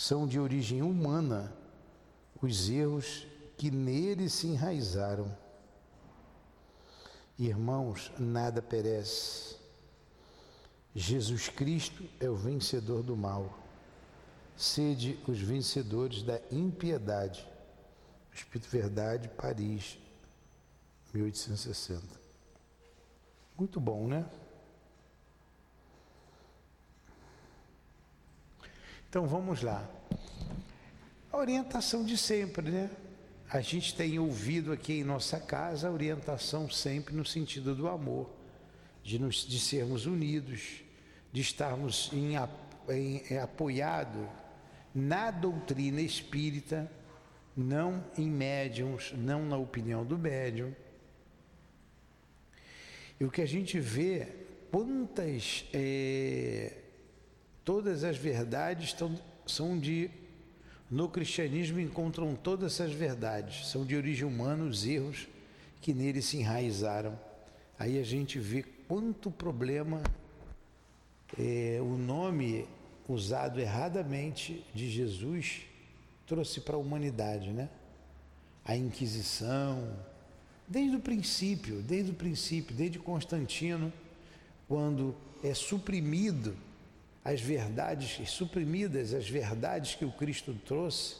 são de origem humana os erros que nele se enraizaram. Irmãos, nada perece. Jesus Cristo é o vencedor do mal. Sede os vencedores da impiedade. Espírito Verdade, Paris, 1860. Muito bom, né? Então vamos lá. A orientação de sempre, né? A gente tem ouvido aqui em nossa casa a orientação sempre no sentido do amor, de, nos, de sermos unidos, de estarmos em, em, em apoiado na doutrina espírita, não em médiums, não na opinião do médium. E o que a gente vê, quantas, é, todas as verdades estão, são de, no cristianismo encontram todas essas verdades, são de origem humana os erros que nele se enraizaram. Aí a gente vê quanto problema é, o nome usado erradamente de Jesus trouxe para a humanidade, né? A Inquisição, desde o princípio, desde o princípio, desde Constantino, quando é suprimido as verdades, suprimidas as verdades que o Cristo trouxe,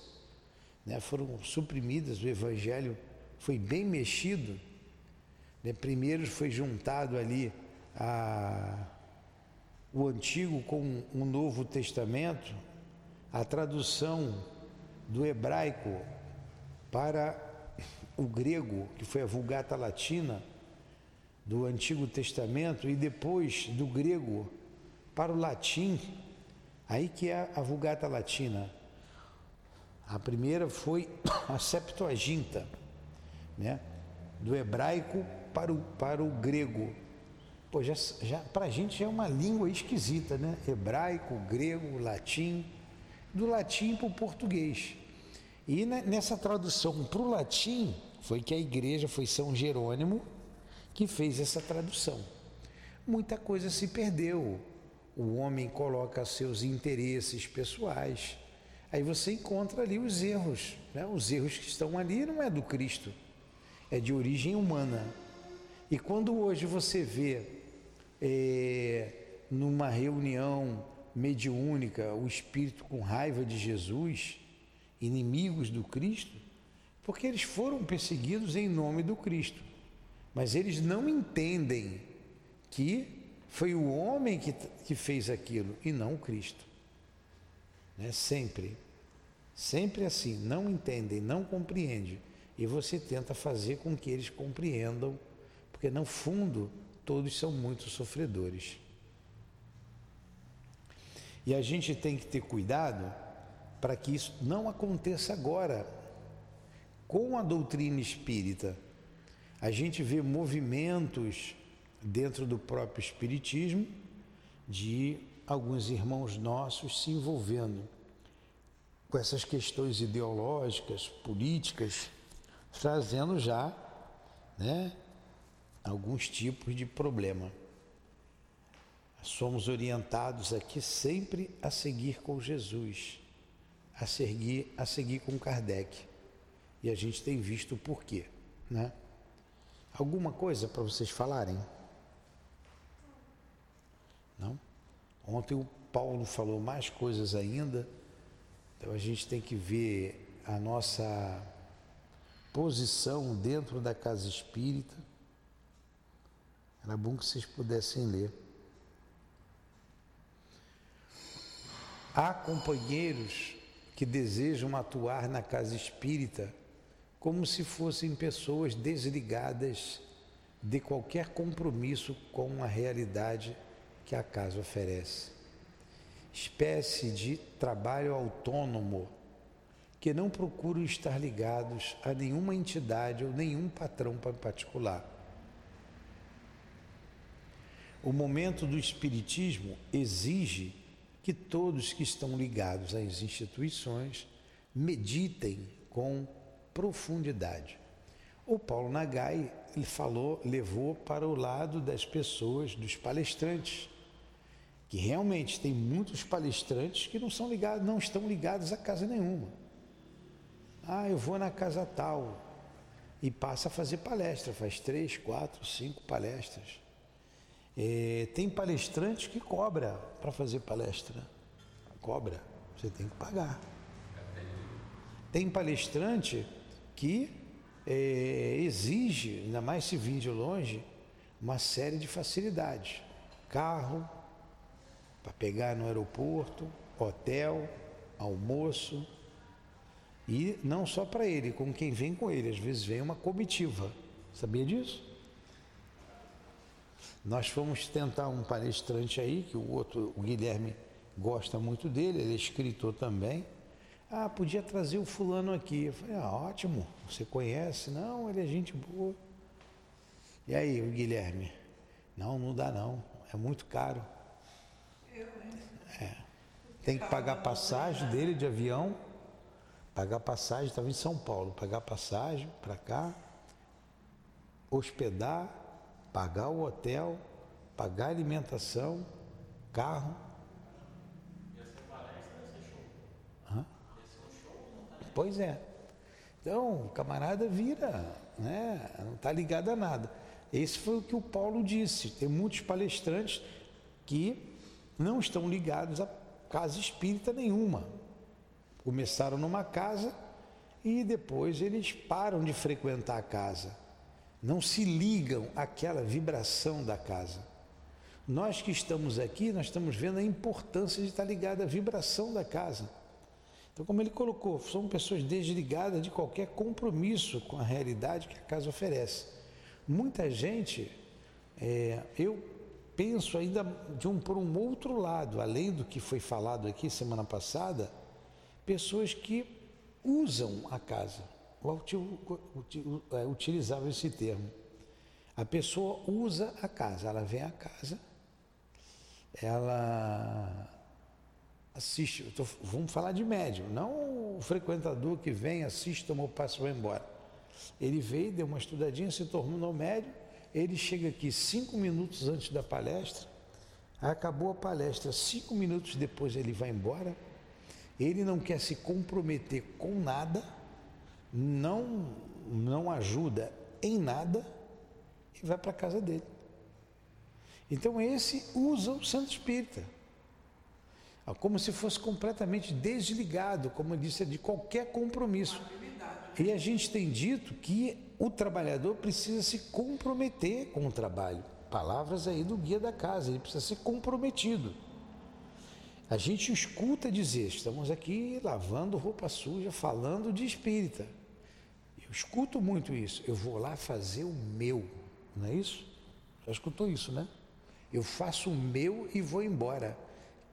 né? foram suprimidas, o Evangelho foi bem mexido. Né? Primeiro foi juntado ali a o Antigo com o Novo Testamento, a tradução do hebraico para o grego, que foi a Vulgata Latina do Antigo Testamento, e depois do grego para o latim, aí que é a Vulgata Latina. A primeira foi a Septuaginta, né? do hebraico para o, para o grego. Pô, já, já, para a gente é uma língua esquisita, né? Hebraico, grego, latim, do latim para o português. E nessa tradução para o latim, foi que a igreja, foi São Jerônimo, que fez essa tradução. Muita coisa se perdeu. O homem coloca seus interesses pessoais. Aí você encontra ali os erros. Né? Os erros que estão ali não é do Cristo, é de origem humana. E quando hoje você vê é, numa reunião mediúnica, o espírito com raiva de Jesus, inimigos do Cristo, porque eles foram perseguidos em nome do Cristo. Mas eles não entendem que foi o homem que, que fez aquilo e não o Cristo. Né? Sempre. Sempre assim, não entendem, não compreendem. E você tenta fazer com que eles compreendam, porque no fundo todos são muito sofredores. E a gente tem que ter cuidado para que isso não aconteça agora. Com a doutrina espírita, a gente vê movimentos dentro do próprio espiritismo de alguns irmãos nossos se envolvendo com essas questões ideológicas, políticas, trazendo já, né, alguns tipos de problema. Somos orientados aqui sempre a seguir com Jesus, a seguir, a seguir com Kardec. E a gente tem visto o porquê, né? Alguma coisa para vocês falarem? Não? Ontem o Paulo falou mais coisas ainda, então a gente tem que ver a nossa posição dentro da casa espírita era bom que vocês pudessem ler. Há companheiros que desejam atuar na casa espírita como se fossem pessoas desligadas de qualquer compromisso com a realidade que a casa oferece. Espécie de trabalho autônomo que não procuram estar ligados a nenhuma entidade ou nenhum patrão particular o momento do Espiritismo exige que todos que estão ligados às instituições meditem com profundidade. O Paulo Nagai ele falou, levou para o lado das pessoas, dos palestrantes. Que realmente tem muitos palestrantes que não são ligados, não estão ligados a casa nenhuma. Ah, eu vou na casa tal e passa a fazer palestra, faz três, quatro, cinco palestras. É, tem palestrantes que cobra para fazer palestra. Cobra, você tem que pagar. Tem palestrante que é, exige, ainda mais se vir de longe, uma série de facilidades. Carro, para pegar no aeroporto, hotel, almoço. E não só para ele, como quem vem com ele. Às vezes vem uma comitiva. Sabia disso? Nós fomos tentar um palestrante aí, que o outro, o Guilherme, gosta muito dele, ele é escritor também. Ah, podia trazer o fulano aqui. Eu falei, ah, ótimo, você conhece? Não, ele é gente boa. E aí, o Guilherme? Não, não dá não, é muito caro. É. Tem que pagar passagem dele de avião, pagar passagem, estava em São Paulo, pagar passagem para cá, hospedar, pagar o hotel, pagar alimentação, carro, Pois é. Então, o camarada vira, né? não está ligado a nada. Esse foi o que o Paulo disse. Tem muitos palestrantes que não estão ligados a casa espírita nenhuma. Começaram numa casa e depois eles param de frequentar a casa. Não se ligam àquela vibração da casa. Nós que estamos aqui, nós estamos vendo a importância de estar ligado à vibração da casa. Então, como ele colocou, são pessoas desligadas de qualquer compromisso com a realidade que a casa oferece. Muita gente, é, eu penso ainda de um por um outro lado, além do que foi falado aqui semana passada, pessoas que usam a casa. É, utilizava esse termo. A pessoa usa a casa, ela vem à casa, ela assiste, tô, vamos falar de médium, não o frequentador que vem, assiste, tomou passo e vai embora. Ele veio, deu uma estudadinha, se tornou médium, ele chega aqui cinco minutos antes da palestra, acabou a palestra, cinco minutos depois ele vai embora, ele não quer se comprometer com nada, não, não ajuda em nada e vai para a casa dele. Então esse usa o Santo Espírita como se fosse completamente desligado, como eu disse, de qualquer compromisso. E a gente tem dito que o trabalhador precisa se comprometer com o trabalho. Palavras aí do guia da casa, ele precisa ser comprometido. A gente escuta dizer, estamos aqui lavando roupa suja, falando de espírita. Eu escuto muito isso. Eu vou lá fazer o meu, não é isso? Já escutou isso, né? Eu faço o meu e vou embora.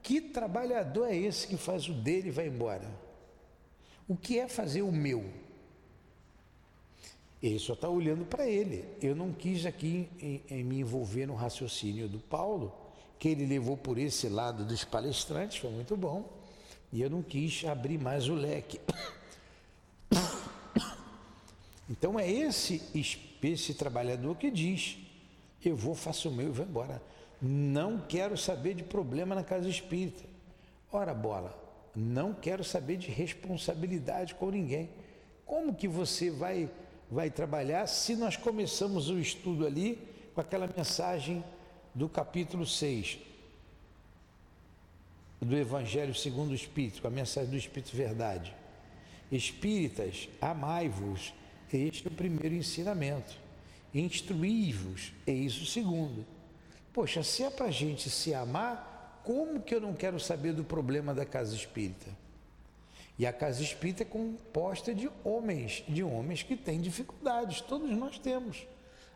Que trabalhador é esse que faz o dele e vai embora? O que é fazer o meu? Ele só está olhando para ele. Eu não quis aqui em, em me envolver no raciocínio do Paulo, que ele levou por esse lado dos palestrantes, foi muito bom, e eu não quis abrir mais o leque. Então é esse, esse trabalhador que diz: eu vou, faço o meu e vou embora. Não quero saber de problema na casa espírita. Ora, bola, não quero saber de responsabilidade com ninguém. Como que você vai, vai trabalhar se nós começamos o estudo ali com aquela mensagem do capítulo 6 do Evangelho segundo o Espírito, com a mensagem do Espírito Verdade? Espíritas, amai-vos, este é o primeiro ensinamento. Instruí-vos, eis o segundo. Poxa, se é para a gente se amar, como que eu não quero saber do problema da casa espírita? E a casa espírita é composta de homens, de homens que têm dificuldades, todos nós temos.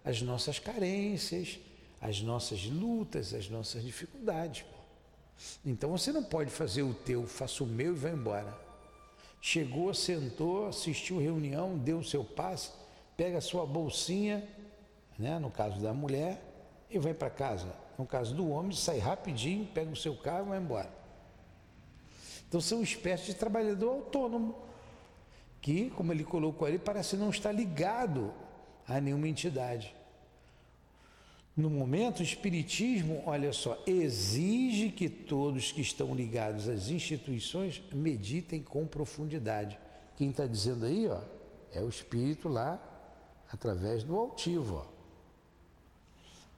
As nossas carências, as nossas lutas, as nossas dificuldades. Então você não pode fazer o teu, faça o meu e vai embora. Chegou, sentou, assistiu reunião, deu o seu passe, pega a sua bolsinha, né, no caso da mulher, e vai para casa. No caso do homem, sai rapidinho, pega o seu carro e vai embora. Então são uma espécie de trabalhador autônomo, que, como ele colocou ali, parece não estar ligado a nenhuma entidade. No momento, o Espiritismo, olha só, exige que todos que estão ligados às instituições meditem com profundidade. Quem está dizendo aí, ó, é o Espírito lá, através do altivo.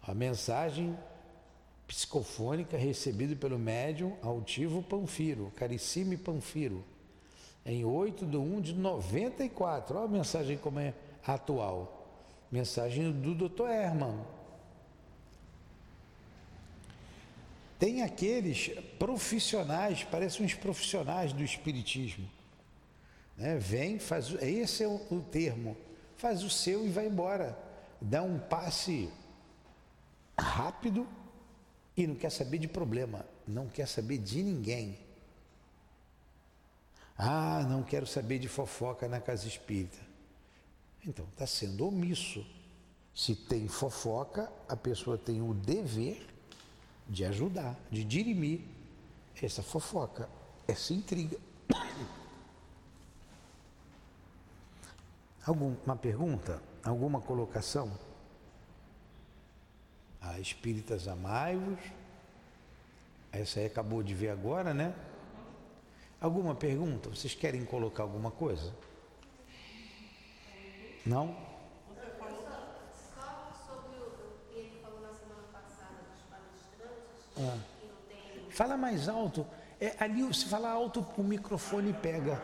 Ó. A mensagem psicofônica recebida pelo médium altivo Panfiro, Caricime Panfiro, em 8 de 1 de 94. Olha a mensagem como é atual. Mensagem do Dr. Herman Tem aqueles profissionais, parecem uns profissionais do Espiritismo. Né? Vem, faz, esse é o, o termo, faz o seu e vai embora. Dá um passe rápido e não quer saber de problema, não quer saber de ninguém. Ah, não quero saber de fofoca na casa espírita. Então, está sendo omisso. Se tem fofoca, a pessoa tem o dever de ajudar, de dirimir essa fofoca, essa intriga. Alguma pergunta? Alguma colocação? Ah, espíritas amai-vos. Essa aí acabou de ver agora, né? Alguma pergunta? Vocês querem colocar alguma coisa? Não? É. Fala mais alto. É, ali, se falar alto, o microfone pega.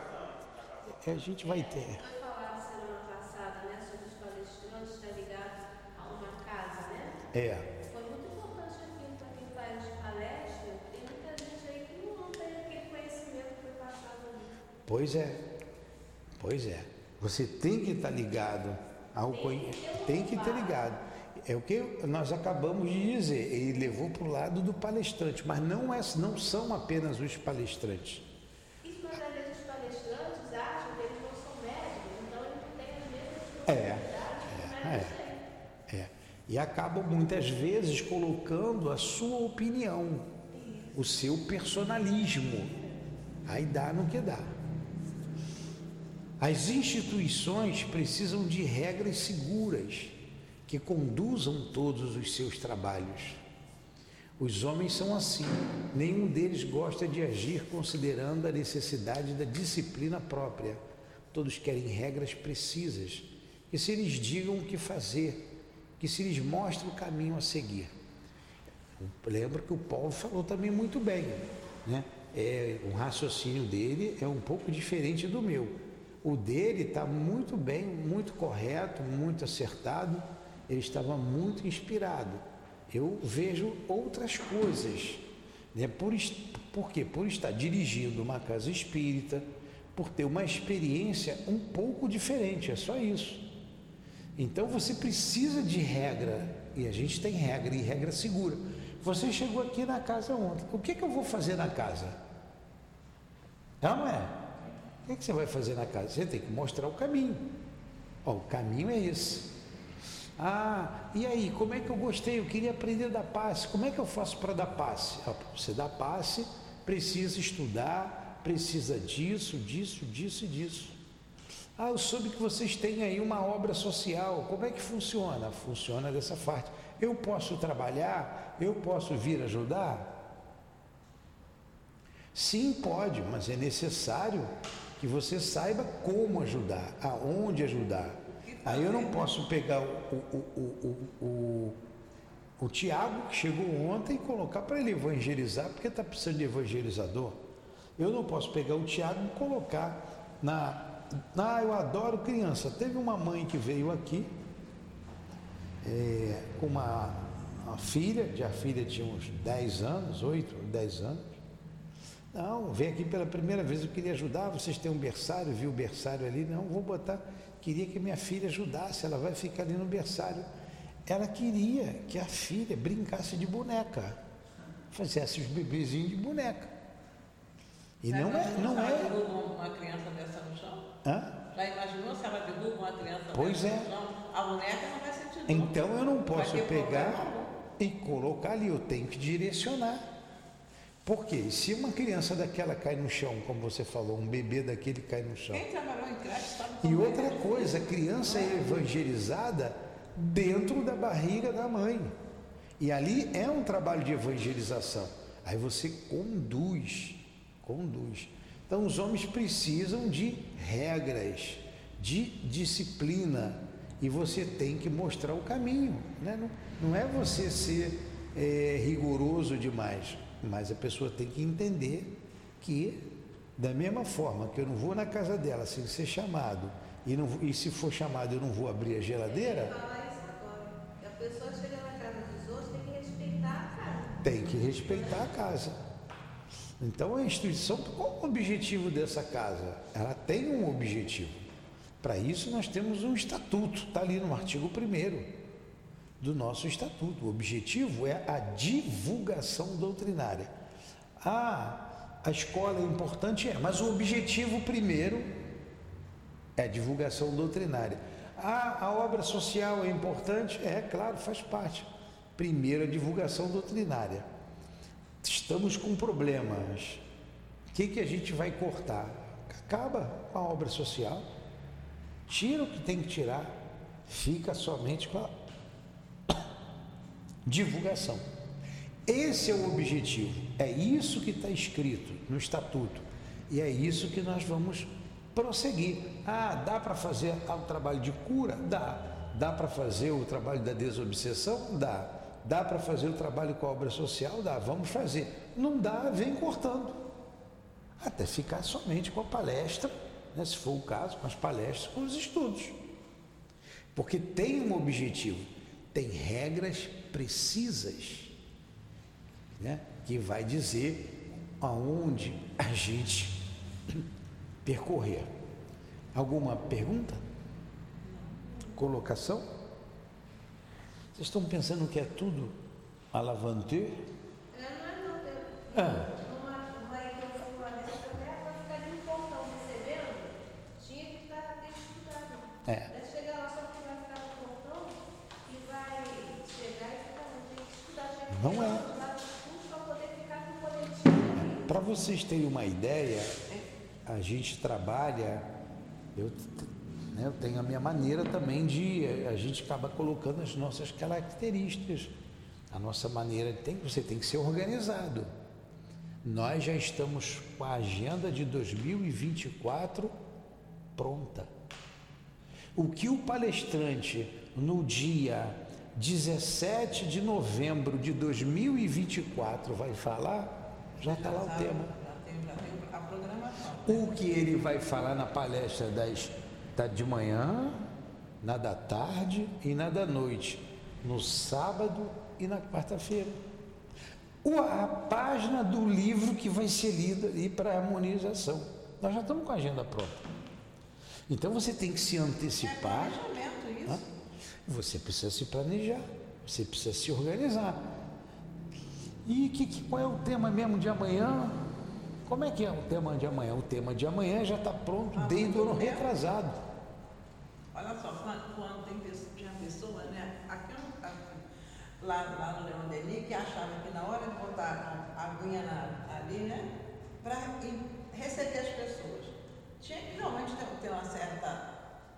É, a gente vai ter. Foi falado semana passada, né, sobre os palestrantes estar ligados a uma casa, né? É. Foi muito importante aqui para quem faz palestra. Tem muita gente aí que não tem aquele conhecimento que foi passado ali. Pois é. Pois é. Você tem que estar ligado ao conhecimento. Tem que ter ligado. É o que nós acabamos de dizer, ele levou para o lado do palestrante, mas não, é, não são apenas os palestrantes. Isso, mas às vezes os palestrantes acham que eles não são médicos, então eles não têm as mesmas é, é, é, é. E acabam muitas vezes colocando a sua opinião, o seu personalismo. Aí dá no que dá. As instituições precisam de regras seguras que conduzam todos os seus trabalhos. Os homens são assim, nenhum deles gosta de agir considerando a necessidade da disciplina própria. Todos querem regras precisas, que se lhes digam o que fazer, que se lhes mostre o caminho a seguir. Lembra que o Paulo falou também muito bem, né? É, o raciocínio dele é um pouco diferente do meu. O dele está muito bem, muito correto, muito acertado ele estava muito inspirado. Eu vejo outras coisas. Né? Por, por quê? Por estar dirigindo uma casa espírita, por ter uma experiência um pouco diferente, é só isso. Então você precisa de regra, e a gente tem regra, e regra segura. Você chegou aqui na casa ontem, o que, que eu vou fazer na casa? Não, não é? O que, que você vai fazer na casa? Você tem que mostrar o caminho. Ó, o caminho é esse. Ah, e aí, como é que eu gostei? Eu queria aprender a dar passe. Como é que eu faço para dar passe? Ah, você dá passe, precisa estudar, precisa disso, disso, disso e disso. Ah, eu soube que vocês têm aí uma obra social. Como é que funciona? Funciona dessa parte. Eu posso trabalhar? Eu posso vir ajudar? Sim, pode, mas é necessário que você saiba como ajudar, aonde ajudar. Aí eu não posso pegar o, o, o, o, o Tiago, que chegou ontem, e colocar para ele evangelizar, porque está precisando de evangelizador. Eu não posso pegar o Tiago e colocar na. Ah, eu adoro criança. Teve uma mãe que veio aqui é, com uma, uma filha, a filha tinha uns 10 anos, 8, 10 anos. Não, veio aqui pela primeira vez, eu queria ajudar, vocês têm um berçário, viu o berçário ali? Não, vou botar queria que minha filha ajudasse, ela vai ficar ali no berçário. Ela queria que a filha brincasse de boneca, fizesse os bebezinhos de boneca. E não é, não é. derruba uma criança dessa no chão? Hã? Já imaginou se ela derruba uma criança pois é. chão? A boneca não vai sentir dor. Então eu não posso pegar e colocar ali, eu tenho que direcionar. Porque se uma criança daquela cai no chão, como você falou, um bebê daquele cai no chão. Quem trabalhou em creche sabe E outra coisa, a criança é evangelizada dentro da barriga da mãe. E ali é um trabalho de evangelização. Aí você conduz, conduz. Então os homens precisam de regras, de disciplina, e você tem que mostrar o caminho. Né? Não, não é você ser é, rigoroso demais, mas a pessoa tem que entender que, da mesma forma que eu não vou na casa dela sem ser chamado, e, não, e se for chamado eu não vou abrir a geladeira. A pessoa chega na casa dos outros, tem que respeitar a casa. Tem que respeitar a casa. Então a instituição, qual o objetivo dessa casa? Ela tem um objetivo. Para isso nós temos um estatuto, está ali no artigo 1 do nosso estatuto. O objetivo é a divulgação doutrinária. Ah, a escola é importante, é, mas o objetivo primeiro é a divulgação doutrinária. Ah, a obra social é importante? É, claro, faz parte. Primeiro, a divulgação doutrinária. Estamos com problemas. O que, que a gente vai cortar? Acaba com a obra social Tira o que tem que tirar, fica somente com a divulgação. Esse é o objetivo, é isso que está escrito no estatuto e é isso que nós vamos prosseguir. Ah, dá para fazer o trabalho de cura? Dá. Dá para fazer o trabalho da desobsessão? Dá. Dá para fazer o trabalho com a obra social? Dá. Vamos fazer. Não dá, vem cortando. Até ficar somente com a palestra né, se for o caso, com as palestras, com os estudos. Porque tem um objetivo, tem regras precisas, né, que vai dizer aonde a gente percorrer. Alguma pergunta? Colocação? Vocês estão pensando que é tudo alavante? É, não é não. Ah. É. Vai chegar lá só que vai ficar no portão e vai chegar e ficar, tem que estudar. Não é. Para vocês terem uma ideia, a gente trabalha, eu, né, eu tenho a minha maneira também de, a gente acaba colocando as nossas características, a nossa maneira, tem, você tem que ser organizado. Nós já estamos com a agenda de 2024 pronta. O que o palestrante, no dia 17 de novembro de 2024, vai falar, já está lá o tema. O que ele vai falar na palestra das, da de manhã, na da tarde e na da noite, no sábado e na quarta-feira. A página do livro que vai ser lida ali para harmonização. Nós já estamos com a agenda pronta. Então você tem que se antecipar. É isso. Né? Você precisa se planejar, você precisa se organizar. E que, que, qual é o tema mesmo de amanhã? Como é que é o tema de amanhã? O tema de amanhã já está pronto ah, desde o ano retrasado. Olha só, quando tem tinha pessoa, né? Aqui, lá, lá no Leão Denis, que achava que na hora de botar a aguinha na, ali, né? Para receber as pessoas tinha que realmente ter, ter uma certa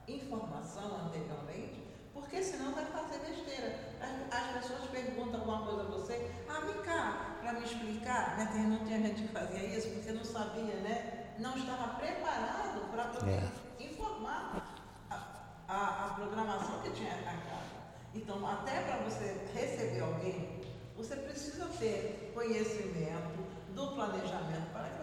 informação anteriormente, porque senão vai fazer besteira. As, as pessoas perguntam alguma coisa a você, ah, vem cá, para me explicar, né? Tem, não tinha gente que fazia isso porque não sabia, né? Não estava preparado para poder é. informar a, a, programação que tinha casa. Então, até para você receber alguém, você precisa ter conhecimento do planejamento para que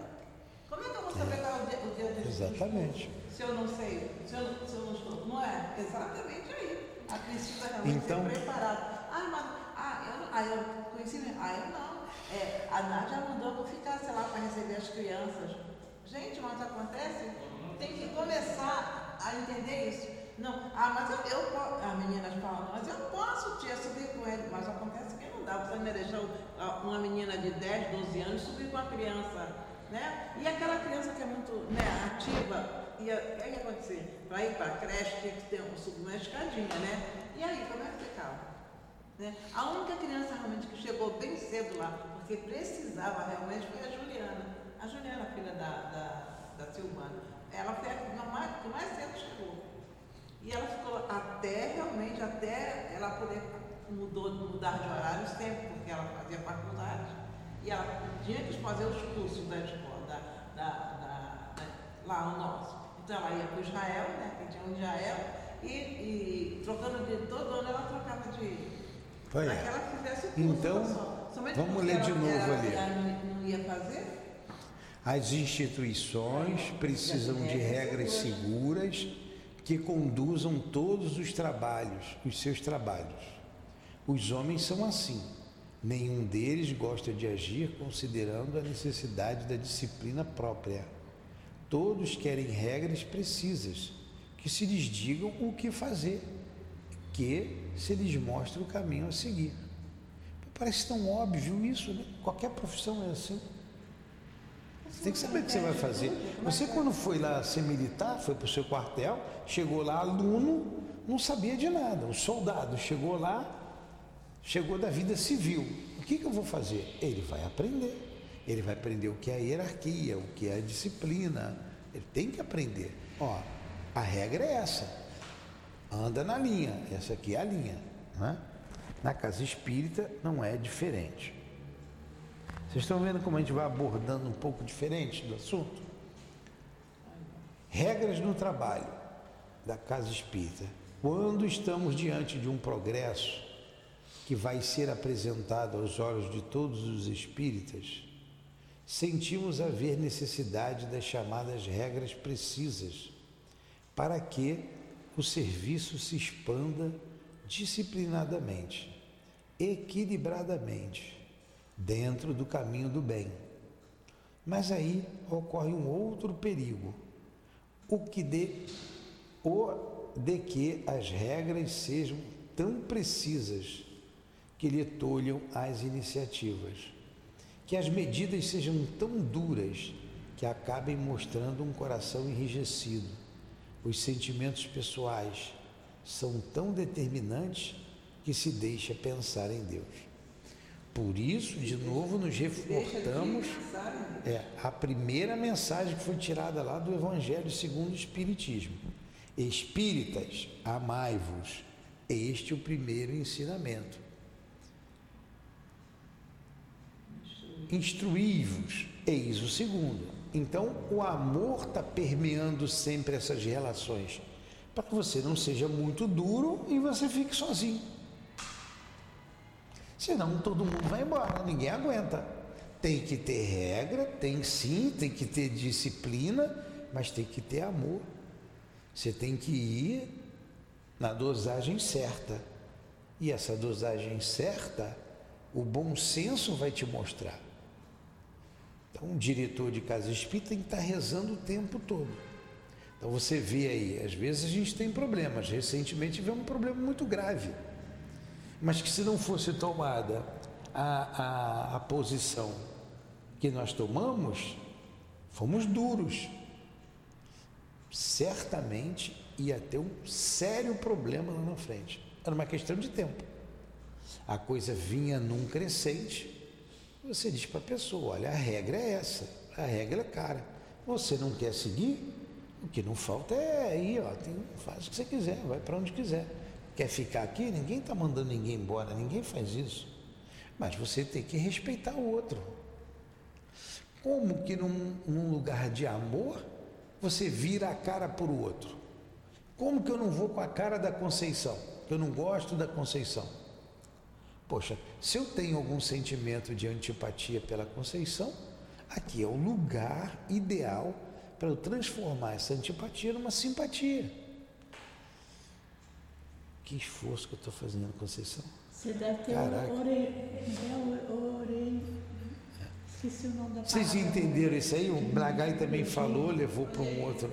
como é que eu vou saber qual é o dia, o dia desse Exatamente. Se eu não sei, se eu, se eu não estou. Não é? Exatamente aí. A é realmente então, ser preparado. Ah, mas ah, eu, ah, eu conheci. Ah, eu não. É, a Nádia mandou eu ficar, sei lá, para receber as crianças. Gente, mas acontece? Tem que começar a entender isso. Não, ah, mas eu, eu posso. As meninas falam, mas eu posso tia, subir com ele. Mas acontece que não dá. Você não deixar uma menina de 10, 12 anos subir com a criança né? E aquela criança que é muito né, ativa, e aí acontecer? Para ir para a creche tinha que ter um, subir uma escadinha, né? E aí, como é que ficava? Né? A única criança realmente que chegou bem cedo lá, porque precisava realmente, foi a Juliana. A Juliana, filha da, da, da Silvana. Ela foi a que mais, que mais cedo chegou. E ela ficou até realmente, até ela poder mudou, mudar de horário sempre, porque ela fazia faculdade e ela tinha que fazer os cursos da escola, da, da, da, da lá o nosso. Então ela ia para Israel, né? Que tinha um Israel, e, e trocando de todo ano ela trocava de. Para que ela fizesse o curso. Então, só. Vamos ler de novo ali. ela não ia fazer. As instituições precisam de regras seguras que conduzam todos os trabalhos, os seus trabalhos. Os homens são assim. Nenhum deles gosta de agir considerando a necessidade da disciplina própria. Todos querem regras precisas, que se lhes digam o que fazer, que se lhes mostre o caminho a seguir. Parece tão óbvio isso, né? Qualquer profissão é assim. Você tem que saber o que você vai fazer. Você, quando foi lá ser militar, foi para o seu quartel, chegou lá aluno, não sabia de nada. O soldado chegou lá, chegou da vida civil. O que, que eu vou fazer? Ele vai aprender. Ele vai aprender o que é a hierarquia, o que é a disciplina. Ele tem que aprender. Ó, a regra é essa. Anda na linha. Essa aqui é a linha. Né? Na casa espírita não é diferente. Vocês estão vendo como a gente vai abordando um pouco diferente do assunto? Regras no trabalho da casa espírita. Quando estamos diante de um progresso que vai ser apresentado aos olhos de todos os espíritas, sentimos haver necessidade das chamadas regras precisas para que o serviço se expanda disciplinadamente, equilibradamente dentro do caminho do bem. Mas aí ocorre um outro perigo, o que de, o de que as regras sejam tão precisas que lhe tolham as iniciativas, que as medidas sejam tão duras que acabem mostrando um coração enrijecido. Os sentimentos pessoais são tão determinantes que se deixa pensar em Deus. Por isso, de novo, nos reportamos é, a primeira mensagem que foi tirada lá do Evangelho segundo o Espiritismo. Espíritas, amai-vos. Este é o primeiro ensinamento. Instruí-vos, eis o segundo. Então, o amor está permeando sempre essas relações, para que você não seja muito duro e você fique sozinho. Senão todo mundo vai embora, ninguém aguenta. Tem que ter regra, tem sim, tem que ter disciplina, mas tem que ter amor. Você tem que ir na dosagem certa. E essa dosagem certa, o bom senso vai te mostrar. Então, um diretor de casa espírita tem que estar rezando o tempo todo. Então, você vê aí, às vezes a gente tem problemas. Recentemente tivemos um problema muito grave mas que se não fosse tomada a, a, a posição que nós tomamos, fomos duros. Certamente ia ter um sério problema lá na frente. Era uma questão de tempo. A coisa vinha num crescente, você diz para a pessoa: olha, a regra é essa, a regra é cara. Você não quer seguir? O que não falta é ir, ó, tem, faz o que você quiser, vai para onde quiser quer ficar aqui, ninguém está mandando ninguém embora, ninguém faz isso. Mas você tem que respeitar o outro. Como que num, num lugar de amor você vira a cara para o outro? Como que eu não vou com a cara da Conceição? Eu não gosto da Conceição. Poxa, se eu tenho algum sentimento de antipatia pela Conceição, aqui é o lugar ideal para eu transformar essa antipatia numa simpatia. Que esforço que eu estou fazendo, Conceição. Você deve ter Caraca. ore... ore... Vocês entenderam isso aí? O Bragai também falou, levou para um outro.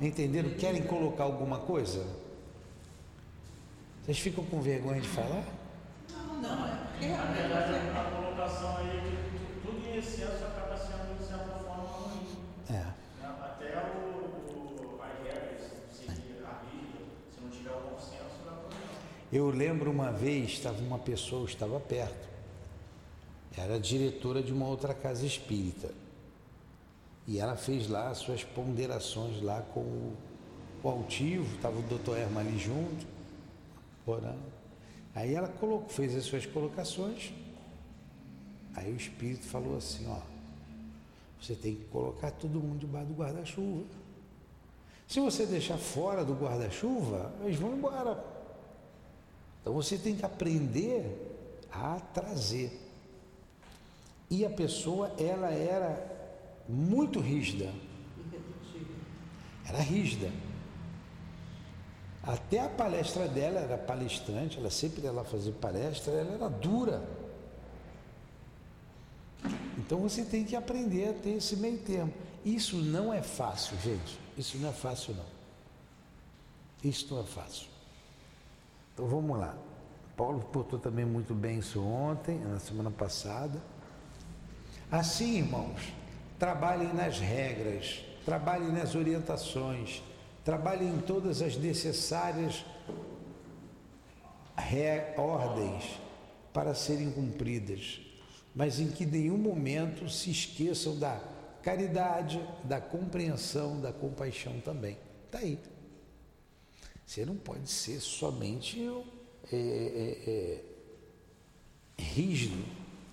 Entenderam? Querem colocar alguma coisa? Vocês ficam com vergonha de falar? Não, é porque Na verdade, a colocação aí é tudo em excesso acaba sendo, de certa forma, ruim. É. né? Até o, regras, se seguir a risca, se não tiver o consenso, dá problema. Eu lembro uma vez, estava uma pessoa, estava perto, era diretora de uma outra casa espírita. E ela fez lá as suas ponderações lá com o, o altivo, estava o doutor Erma ali junto, orando. Aí ela colocou, fez as suas colocações. Aí o Espírito falou assim, ó, você tem que colocar todo mundo debaixo do guarda-chuva. Se você deixar fora do guarda-chuva, eles vão embora. Então você tem que aprender a trazer. E a pessoa, ela era muito rígida. Era rígida. Até a palestra dela era palestrante, ela sempre ia lá fazer palestra, ela era dura. Então você tem que aprender a ter esse meio termo. Isso não é fácil, gente. Isso não é fácil não. Isso não é fácil. Então vamos lá. Paulo portou também muito bem isso ontem, na semana passada. Assim, irmãos, trabalhem nas regras, trabalhem nas orientações, trabalhem em todas as necessárias ordens para serem cumpridas, mas em que nenhum momento se esqueçam da caridade, da compreensão, da compaixão também. Está aí. Você não pode ser somente é, é, é, rígido,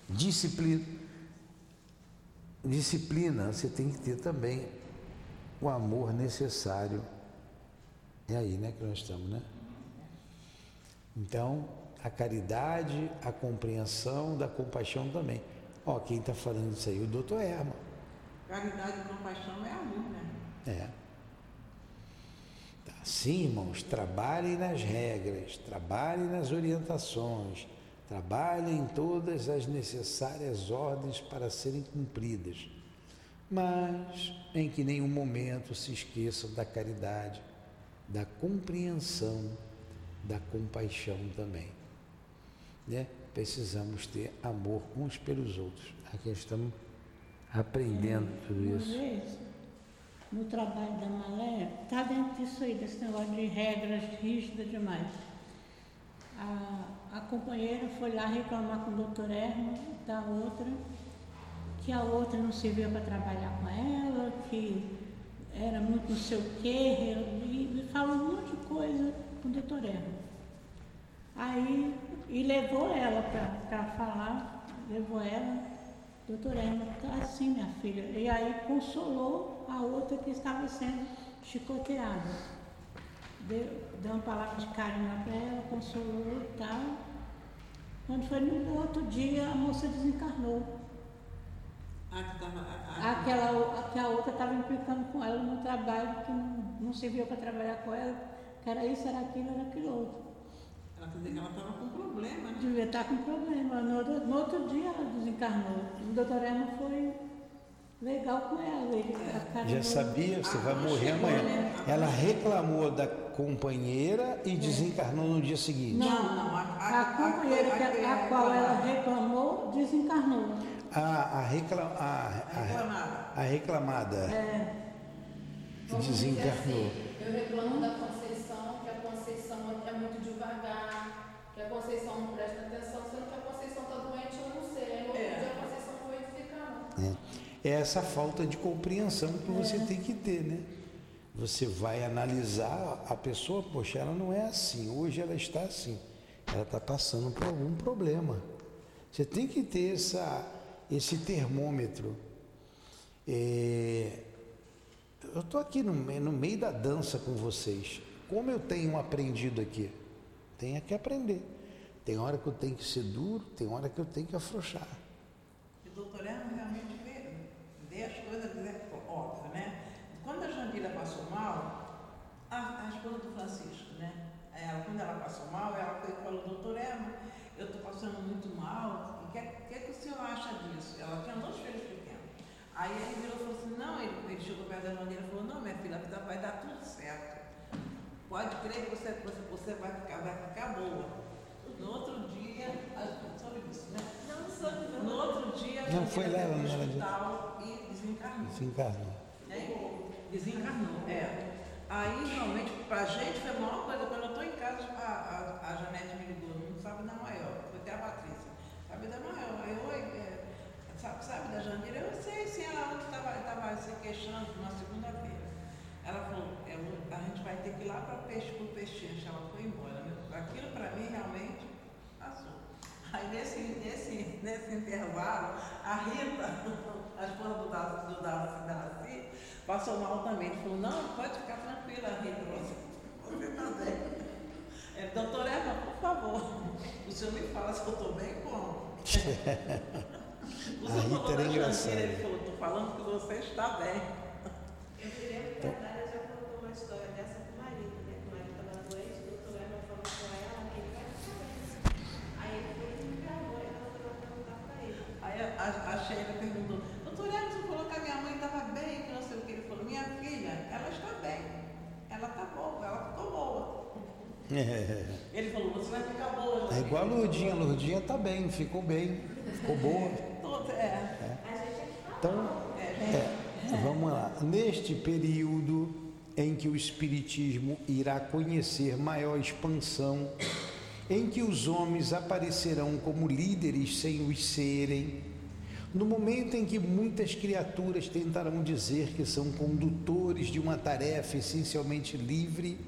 disciplina. Disciplina, você tem que ter também o amor necessário. É aí, né, que nós estamos, né? Então, a caridade, a compreensão da compaixão também. Ó, quem está falando isso aí, o doutor Erma. Caridade e compaixão é amor, né? É. Tá. Sim, irmãos, trabalhem nas regras, trabalhem nas orientações, trabalhem em todas as necessárias ordens para serem cumpridas, mas em que nenhum momento se esqueçam da caridade, da compreensão, da compaixão também. Né? Precisamos ter amor uns pelos outros. Aqui estamos aprendendo tudo Uma isso. vez, no trabalho da Malé, está dentro disso aí, desse negócio de regras rígidas demais. A, a companheira foi lá reclamar com o doutor Erma da outra, que a outra não servia para trabalhar com ela, que era muito não sei o quê, e, falou um monte de coisa com o doutor Erma. Aí, e levou ela para falar, levou ela, doutor Erma, tá assim minha filha. E aí consolou a outra que estava sendo chicoteada. Deu, deu uma palavra de carinho lá para ela, consolou e tal. Quando foi no outro dia, a moça desencarnou. A que tava, a, a, Aquela, que a outra estava implicando com ela no trabalho, que não, não servia para trabalhar com ela, que era isso, era aquilo, era aquilo outro. ela quer dizer que ela estava com problema, né? Devia estar com problema. No outro, no outro dia ela desencarnou. O doutor Emma foi legal com ela. Ele, a cara Já sabia, você vai morrer amanhã. né? Ela reclamou da companheira e desencarnou no dia seguinte. Não, Não, a- a- a companheira a- que- a- a qual ela reclamou desencarnou. A, a, recla, a, a, Reclamada. a reclamada É, desencarnou. assim, eu reclamo da Conceição, que a Conceição é muito devagar, que a Conceição não presta atenção, sendo que a Conceição está doente, eu não sei. Outro É. dia a Conceição foi edificando. É essa falta de compreensão que você tem que ter, né? Você vai analisar a pessoa, poxa, ela não é assim, hoje ela está assim, ela está passando por algum problema. Você tem que ter essa, esse termômetro. É, eu estou aqui no, no meio da dança com vocês. Como eu tenho aprendido aqui? Tenho que aprender. Tem hora que eu tenho que ser duro, tem hora que eu tenho que afrouxar. E o doutor Erma realmente vê, vê as coisas né, óbvio, né? Quando a Jandira passou mal, a, a esposa do Francisco, né? Ela, quando ela passou mal, ela foi e falou, doutor Erma, eu estou passando muito mal, o que, é- que, é que o senhor acha disso? Ela tinha dois filhos pequenos. Aí ele virou e falou assim, não, ele, ele chegou perto da Jandira e falou, não, minha filha, vai dar tudo certo. Pode crer que você, você, você vai, ficar, vai ficar boa. No outro dia, a, sabe disso, né? Não, sabe No outro dia, a Não, foi lá, não pro era de- hospital e desencarnou. Desencarnou. Né? Desencarnou, é. Aí, realmente, pra gente foi a maior coisa. Quando eu tô em casa, a, a, a Janete me ligou, não sabe da maior, foi até a Patrícia. Sabe da maior? Aí, oi, é, sabe, da Jandira? Eu sei, sim, ela ontem estava se queixando na segunda-feira. Ela falou, é, a gente vai ter que ir lá para peixe, pro peixe. Ela foi embora. né? Aquilo para mim realmente nesse intervalo, a Rita, a esposa do Darcy, do Darcy, passou mal também. Falou, não, pode ficar tranquila, Rita, você, você tá bem. É, doutor Eva, por favor, o senhor me fala se eu estou bem como? a Rita era engraçada. Ele falou, estou falando que você está bem. Eu queria que a Natália já contou uma história dessa com o marido, né? O marido estava doente, o doutor Eva falou com ela que ele vai ficar bem. Aí ele foi e gravou e ela foi perguntar para ele. Aí a, a, a Sheila perguntou, doutor Eva, você falou que a minha mãe estava bem, que não sei o que. Ele falou, minha filha, ela está bem. Ela está boa, ela ficou boa. É. Ele falou, você vai ficar boa. É igual a Lourdinha, a Lourdinha tá bem, ficou bem, ficou boa. Todo, é. Então, é, vamos lá. Neste período em que o Espiritismo irá conhecer maior expansão, em que os homens aparecerão como líderes sem os serem, no momento em que muitas criaturas tentarão dizer que são condutores de uma tarefa essencialmente livre,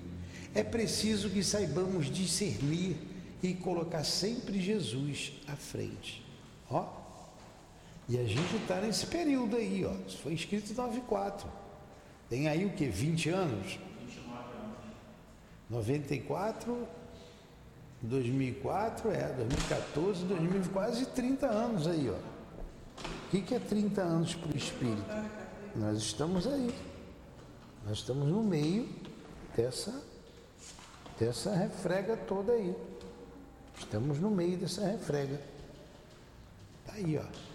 é preciso que saibamos discernir e colocar sempre Jesus à frente. Ó, e a gente está nesse período aí, ó. Isso foi escrito em 94. Tem aí o que? 20 anos? 94, 2004, é, 2014, 2000, quase 30 anos aí, ó. O que, que é 30 anos para o espírito? Nós estamos aí. Nós estamos no meio dessa dessa refrega toda aí. Estamos no meio dessa refrega. Tá aí, ó.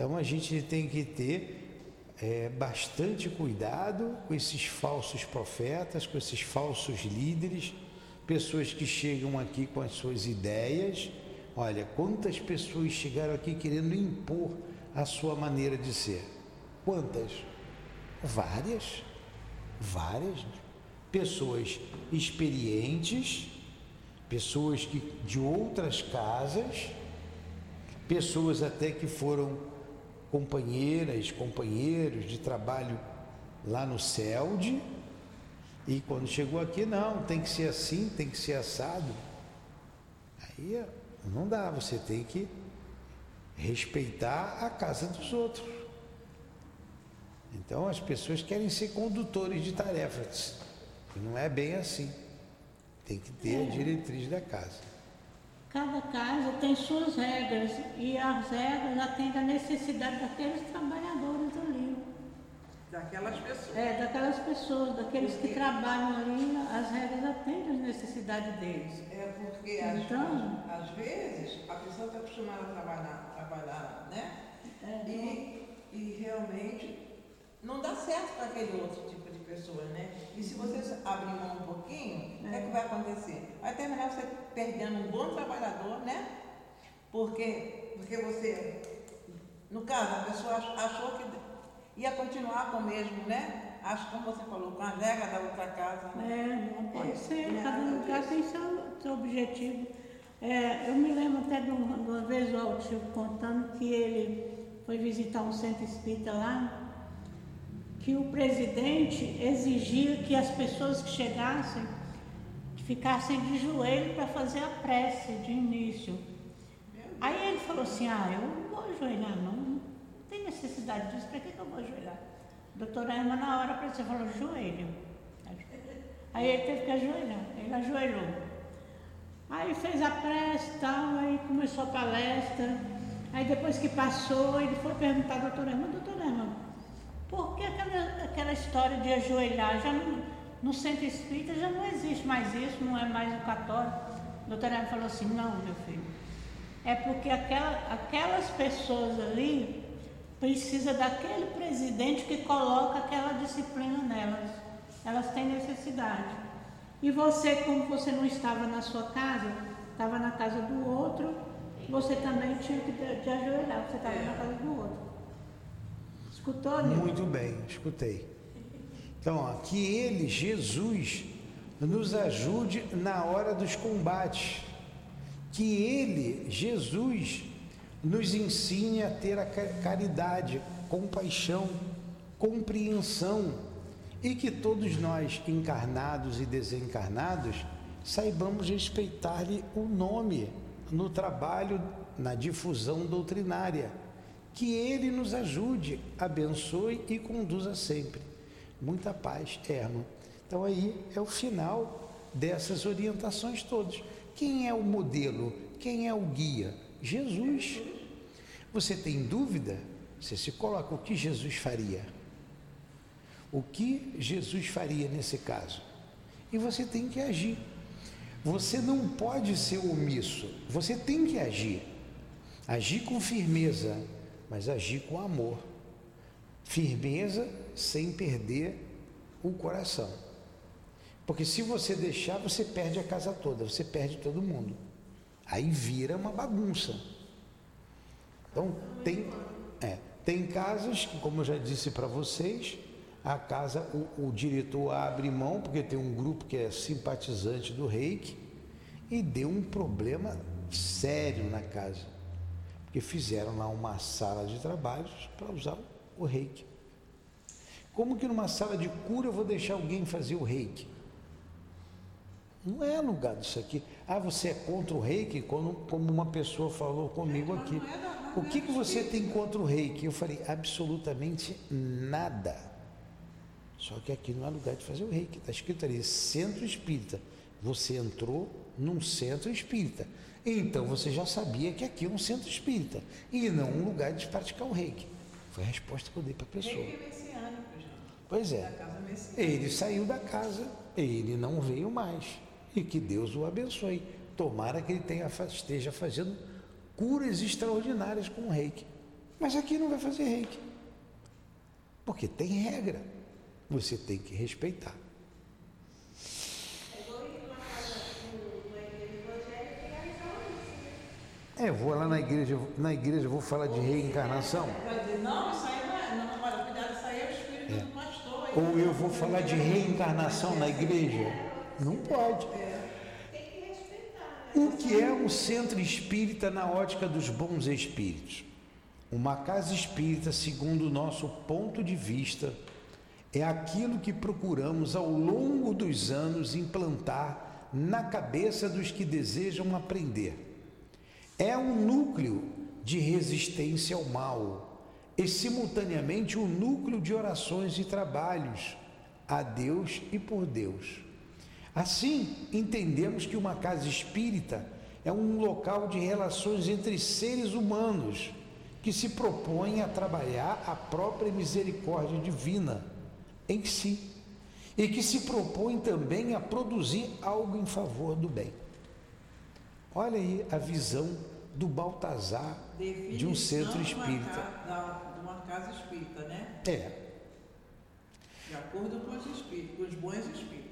Então a gente tem que ter é, bastante cuidado com esses falsos profetas, com esses falsos líderes, pessoas que chegam aqui com as suas ideias. Olha, quantas pessoas chegaram aqui querendo impor a sua maneira de ser? Quantas? Várias. Várias pessoas experientes, pessoas que, de outras casas, pessoas até que foram companheiras, companheiros de trabalho lá no CELD, e quando chegou aqui, não, tem que ser assim, tem que ser assado. Aí não dá, você tem que respeitar a casa dos outros. Então as pessoas querem ser condutores de tarefas. Não é bem assim. Tem que ter a diretriz da casa. Cada casa tem suas regras e as regras atendem à necessidade daqueles trabalhadores ali. Daquelas pessoas. É, daquelas pessoas, daqueles porque... que trabalham ali, as regras atendem às necessidades deles. É porque então, às, às vezes a pessoa está acostumada a trabalhar, trabalhar né? É, e, e realmente não dá certo para aquele outro tipo pessoas, né? E se você abrir mão um pouquinho, o é. que, é que vai acontecer? Vai terminar você perdendo um bom trabalhador, né? Porque, porque você, no caso, a pessoa achou que ia continuar com o mesmo, né? Acho como você falou, com a regra da outra casa. Né? É, não pode é, ser, cada lugar tem seu, seu objetivo. É, eu me lembro até de uma, de uma vez o Altil contando que ele foi visitar um centro espírita lá que o presidente exigia que as pessoas que chegassem ficassem de joelho para fazer a prece de início. Aí ele falou assim, ah, eu não vou ajoelhar não, não tem necessidade disso, para que, que eu vou ajoelhar? Doutora Emma na hora para você falou, joelho. Aí ele teve que ajoelhar, ele ajoelhou. Aí fez a prece e tal, aí começou a palestra. Aí depois que passou, ele foi perguntar à doutora Emma, doutora Emma, porque aquela, aquela história de ajoelhar, já no, no centro espírita já não existe mais isso, não é mais o católico. A doutora falou assim, não, meu filho, é porque aquela, aquelas pessoas ali precisa daquele presidente que coloca aquela disciplina nelas. Elas têm necessidade. E você, como você não estava na sua casa, estava na casa do outro, você também tinha que te ajoelhar, você estava na casa do outro. Escutou, Nil? Muito bem, escutei. Então, ó, que ele, Jesus, nos ajude na hora dos combates. Que ele, Jesus, nos ensine a ter a caridade, compaixão, compreensão e que todos nós, encarnados e desencarnados, saibamos respeitar-lhe o nome no trabalho na difusão doutrinária. Que Ele nos ajude, abençoe e conduza sempre. Muita paz, Herman. Então aí é o final dessas orientações todas. Quem é o modelo? Quem é o guia? Jesus. Você tem dúvida? Você se coloca o que Jesus faria? O que Jesus faria nesse caso? E você tem que agir. Você não pode ser omisso. Você tem que agir. Agir com firmeza, mas agir com amor. Firmeza sem perder o coração. Porque se você deixar, você perde a casa toda, você perde todo mundo. Aí vira uma bagunça. Então, tem, é, tem casas que, como eu já disse para vocês, a casa, o, o, diretor abre mão, porque tem um grupo que é simpatizante do reiki, e deu um problema sério na casa. Porque fizeram lá uma sala de trabalhos para usar o reiki. Como que numa sala de cura eu vou deixar alguém fazer o reiki? Não é lugar disso aqui. Ah, você é contra o reiki? Como, como uma pessoa falou comigo aqui. O que, que você tem contra o reiki? Eu falei, absolutamente nada. Só que aqui não é lugar de fazer o reiki. Está escrito ali, centro espírita. Você entrou num centro espírita. Então você já sabia que aqui é um centro espírita. E não um lugar de praticar o reiki. Foi a resposta que eu dei para a pessoa. Pois é. Ele saiu da casa, ele não veio mais e que Deus o abençoe. Tomara que ele tenha, esteja fazendo curas extraordinárias com o reiki. Mas aqui não vai fazer reiki. Porque tem regra. Você tem que respeitar. É, eu vou lá na igreja, na igreja vou falar de reencarnação. Não, isso aí Ou eu vou falar de reencarnação na igreja. Não pode. O que é um centro espírita na ótica dos bons espíritos? Uma casa espírita, segundo o nosso ponto de vista, é aquilo que procuramos ao longo dos anos implantar na cabeça dos que desejam aprender. É um núcleo de resistência ao mal e, simultaneamente, um núcleo de orações e trabalhos a Deus e por Deus. Assim, entendemos que uma casa espírita é um local de relações entre seres humanos que se propõe a trabalhar a própria misericórdia divina em si e que se propõe também a produzir algo em favor do bem. Olha aí a visão do Baltazar de um centro Definição espírita. De uma casa espírita, né? É, De acordo com os espíritos, com os bons espíritos.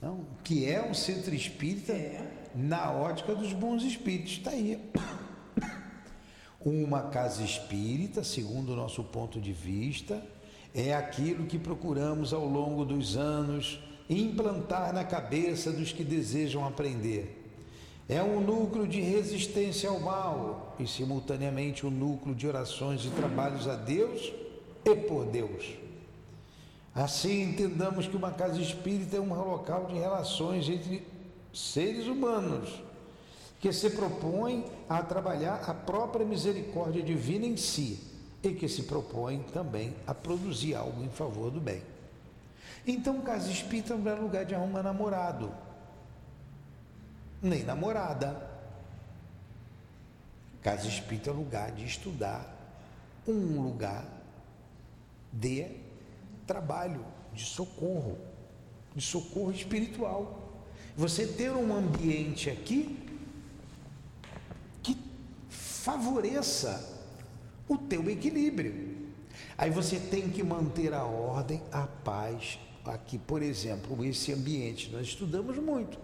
não, que é um centro espírita É. na ótica dos bons espíritos. Está aí. Uma casa espírita, segundo o nosso ponto de vista, é aquilo que procuramos ao longo dos anos implantar na cabeça dos que desejam aprender. É um núcleo de resistência ao mal e, simultaneamente, um núcleo de orações e trabalhos a Deus e por Deus. Assim, entendamos que uma casa espírita é um local de relações entre seres humanos que se propõe a trabalhar a própria misericórdia divina em si e que se propõe também a produzir algo em favor do bem. Então, casa espírita não é lugar de arrumar namorado, nem namorada. Casa espírita é lugar de estudar, um lugar de trabalho, de socorro, de socorro espiritual. Você ter um ambiente aqui que favoreça o teu equilíbrio. Aí você tem que manter a ordem, a paz. Aqui, por exemplo, esse ambiente, nós estudamos muito.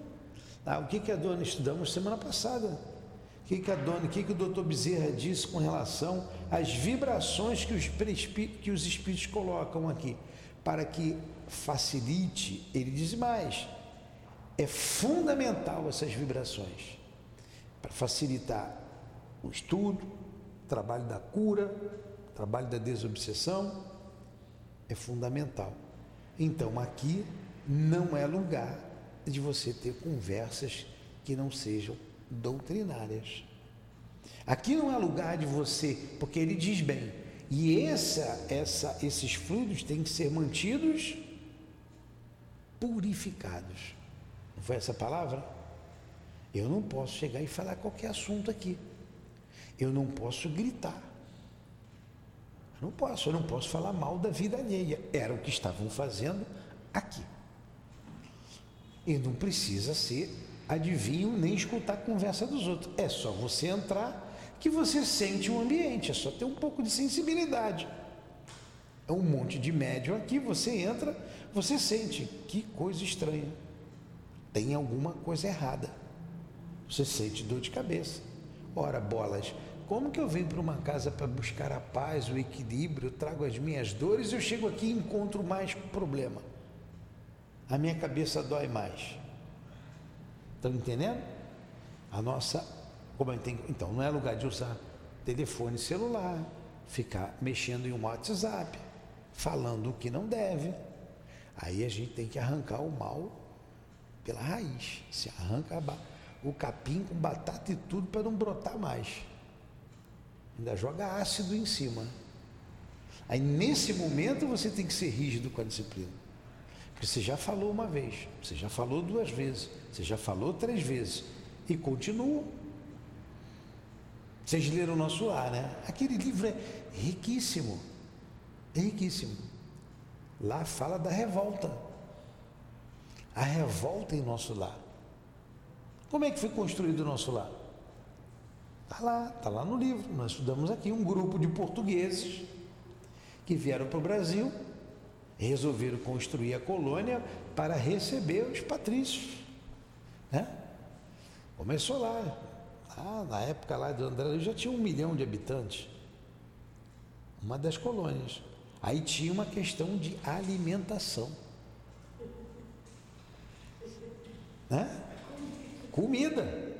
Ah, o que, que a dona estudamos semana passada? O que, que a dona, o que, que o doutor Bezerra disse com relação às vibrações que os, que os espíritos colocam aqui, para que facilite, ele diz mais, é fundamental essas vibrações para facilitar o estudo, o trabalho da cura, o trabalho da desobsessão, é fundamental. Então aqui não é lugar de você ter conversas que não sejam doutrinárias. Aqui não é lugar de você, porque ele diz bem. E essa, essa, esses fluidos têm que ser mantidos purificados. Não foi essa palavra? Eu não posso chegar e falar qualquer assunto aqui. Eu não posso gritar. Eu não posso, eu não posso falar mal da vida alheia. Era o que estavam fazendo aqui. E não precisa ser adivinho nem escutar a conversa dos outros. É só você entrar que você sente o ambiente, é só ter um pouco de sensibilidade. É um monte de médium aqui, você entra, você sente que coisa estranha. Tem alguma coisa errada. Você sente dor de cabeça. Ora, bolas, como que eu venho para uma casa para buscar a paz, o equilíbrio, eu trago as minhas dores, eu chego aqui e encontro mais problema. A minha cabeça dói mais. Estão entendendo? A nossa. Como tem, então, não é lugar de usar telefone celular, ficar mexendo em um WhatsApp, falando o que não deve. Aí a gente tem que arrancar o mal pela raiz. Se arranca o capim com batata e tudo para não brotar mais. Ainda joga ácido em cima. Aí nesse momento você tem que ser rígido com a disciplina. Porque você já falou uma vez, você já falou duas vezes, você já falou três vezes e continua. Vocês leram o nosso lar, né? Aquele livro é riquíssimo. É riquíssimo. Lá fala da revolta. A revolta em nosso lar. Como é que foi construído o nosso lar? Está lá, está lá no livro. Nós estudamos aqui um grupo de portugueses que vieram para o Brasil, resolveram construir a colônia para receber os patrícios. Né? Começou lá. Na época lá de André já tinha um milhão de habitantes. Uma das colônias. Aí tinha uma questão de alimentação. Né? Comida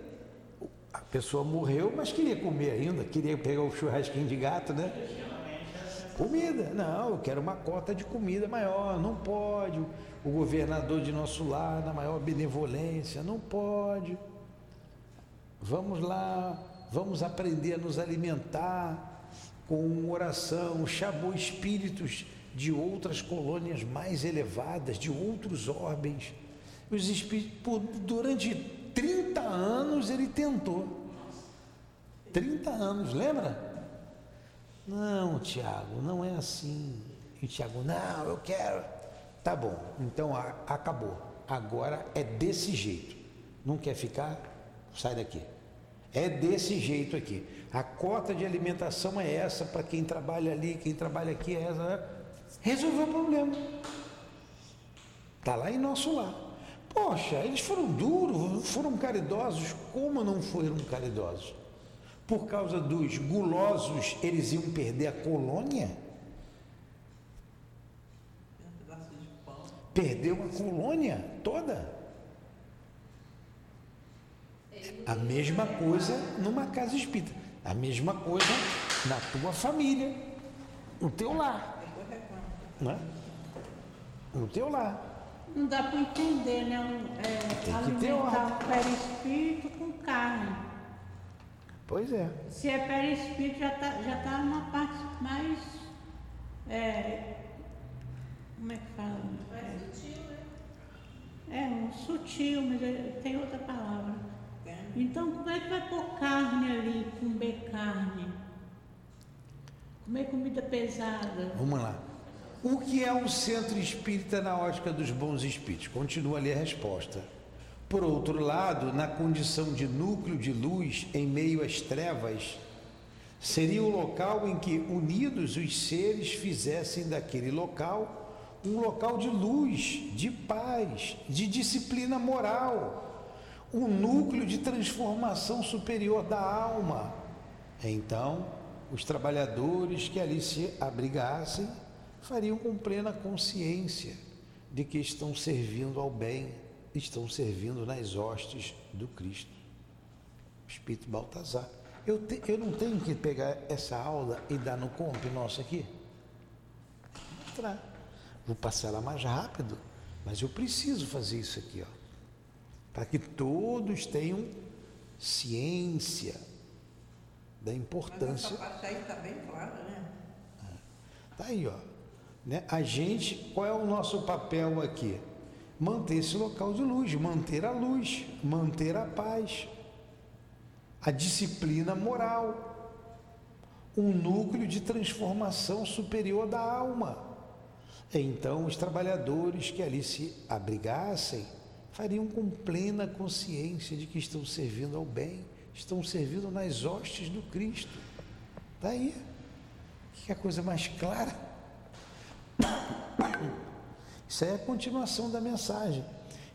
pessoa morreu, mas queria comer ainda, queria pegar o churrasquinho de gato, né? Comida. Não, eu quero uma cota de comida maior. Não pode. O governador de nosso lar, na maior benevolência, não pode. Vamos lá, vamos aprender a nos alimentar com oração, chamou espíritos de outras colônias mais elevadas, de outros ordens. Os espíritos, por, durante 30 anos ele tentou. 30 anos, lembra? Não, Tiago, não é assim. E o Tiago, não, eu quero. Tá bom, então a, acabou. Agora é desse jeito. Não quer ficar? Sai daqui. É desse jeito aqui. A cota de alimentação é essa para quem trabalha ali, quem trabalha aqui é essa. Resolveu o problema. Está lá em nosso lar. Poxa, eles foram duros, foram caridosos. Como não foram caridosos? Por causa dos gulosos, eles iam perder a colônia? Perdeu a colônia toda. A mesma coisa numa casa espírita. A mesma coisa na tua família, no teu lar. Né? No teu lar. Não dá para entender, né? É, alimentar o perispírito com carne. Pois é. Se é perispírito, já está já tá numa parte mais. É, como é que fala? Mais sutil, né? É, um sutil, mas é, tem outra palavra. Então, como é que vai pôr carne ali, comer carne? Comer comida pesada? Vamos lá. O que é um centro espírita na ótica dos bons espíritos? Continua ali a resposta. Por outro lado, na condição de núcleo de luz em meio às trevas, seria o local em que, unidos, os seres fizessem daquele local um local de luz, de paz, de disciplina moral, um núcleo de transformação superior da alma. Então, os trabalhadores que ali se abrigassem fariam com plena consciência de que estão servindo ao bem estão servindo nas hostes do Cristo. Espírito Baltazar. Eu, te, eu não tenho que pegar essa aula e dar no comp nosso aqui? Vou Vou passar ela mais rápido, mas eu preciso fazer isso aqui, ó. Para que todos tenham ciência da importância. Mas essa parte aí está bem clara, né? Tá aí, ó. Né? A gente, qual é o nosso papel aqui? Manter esse local de luz, manter a luz, manter a paz, a disciplina moral, um núcleo de transformação superior da alma. Então, os trabalhadores que ali se abrigassem fariam com plena consciência de que estão servindo ao bem, estão servindo nas hostes do Cristo. Está aí. Que é a coisa mais clara. Isso aí é a continuação da mensagem.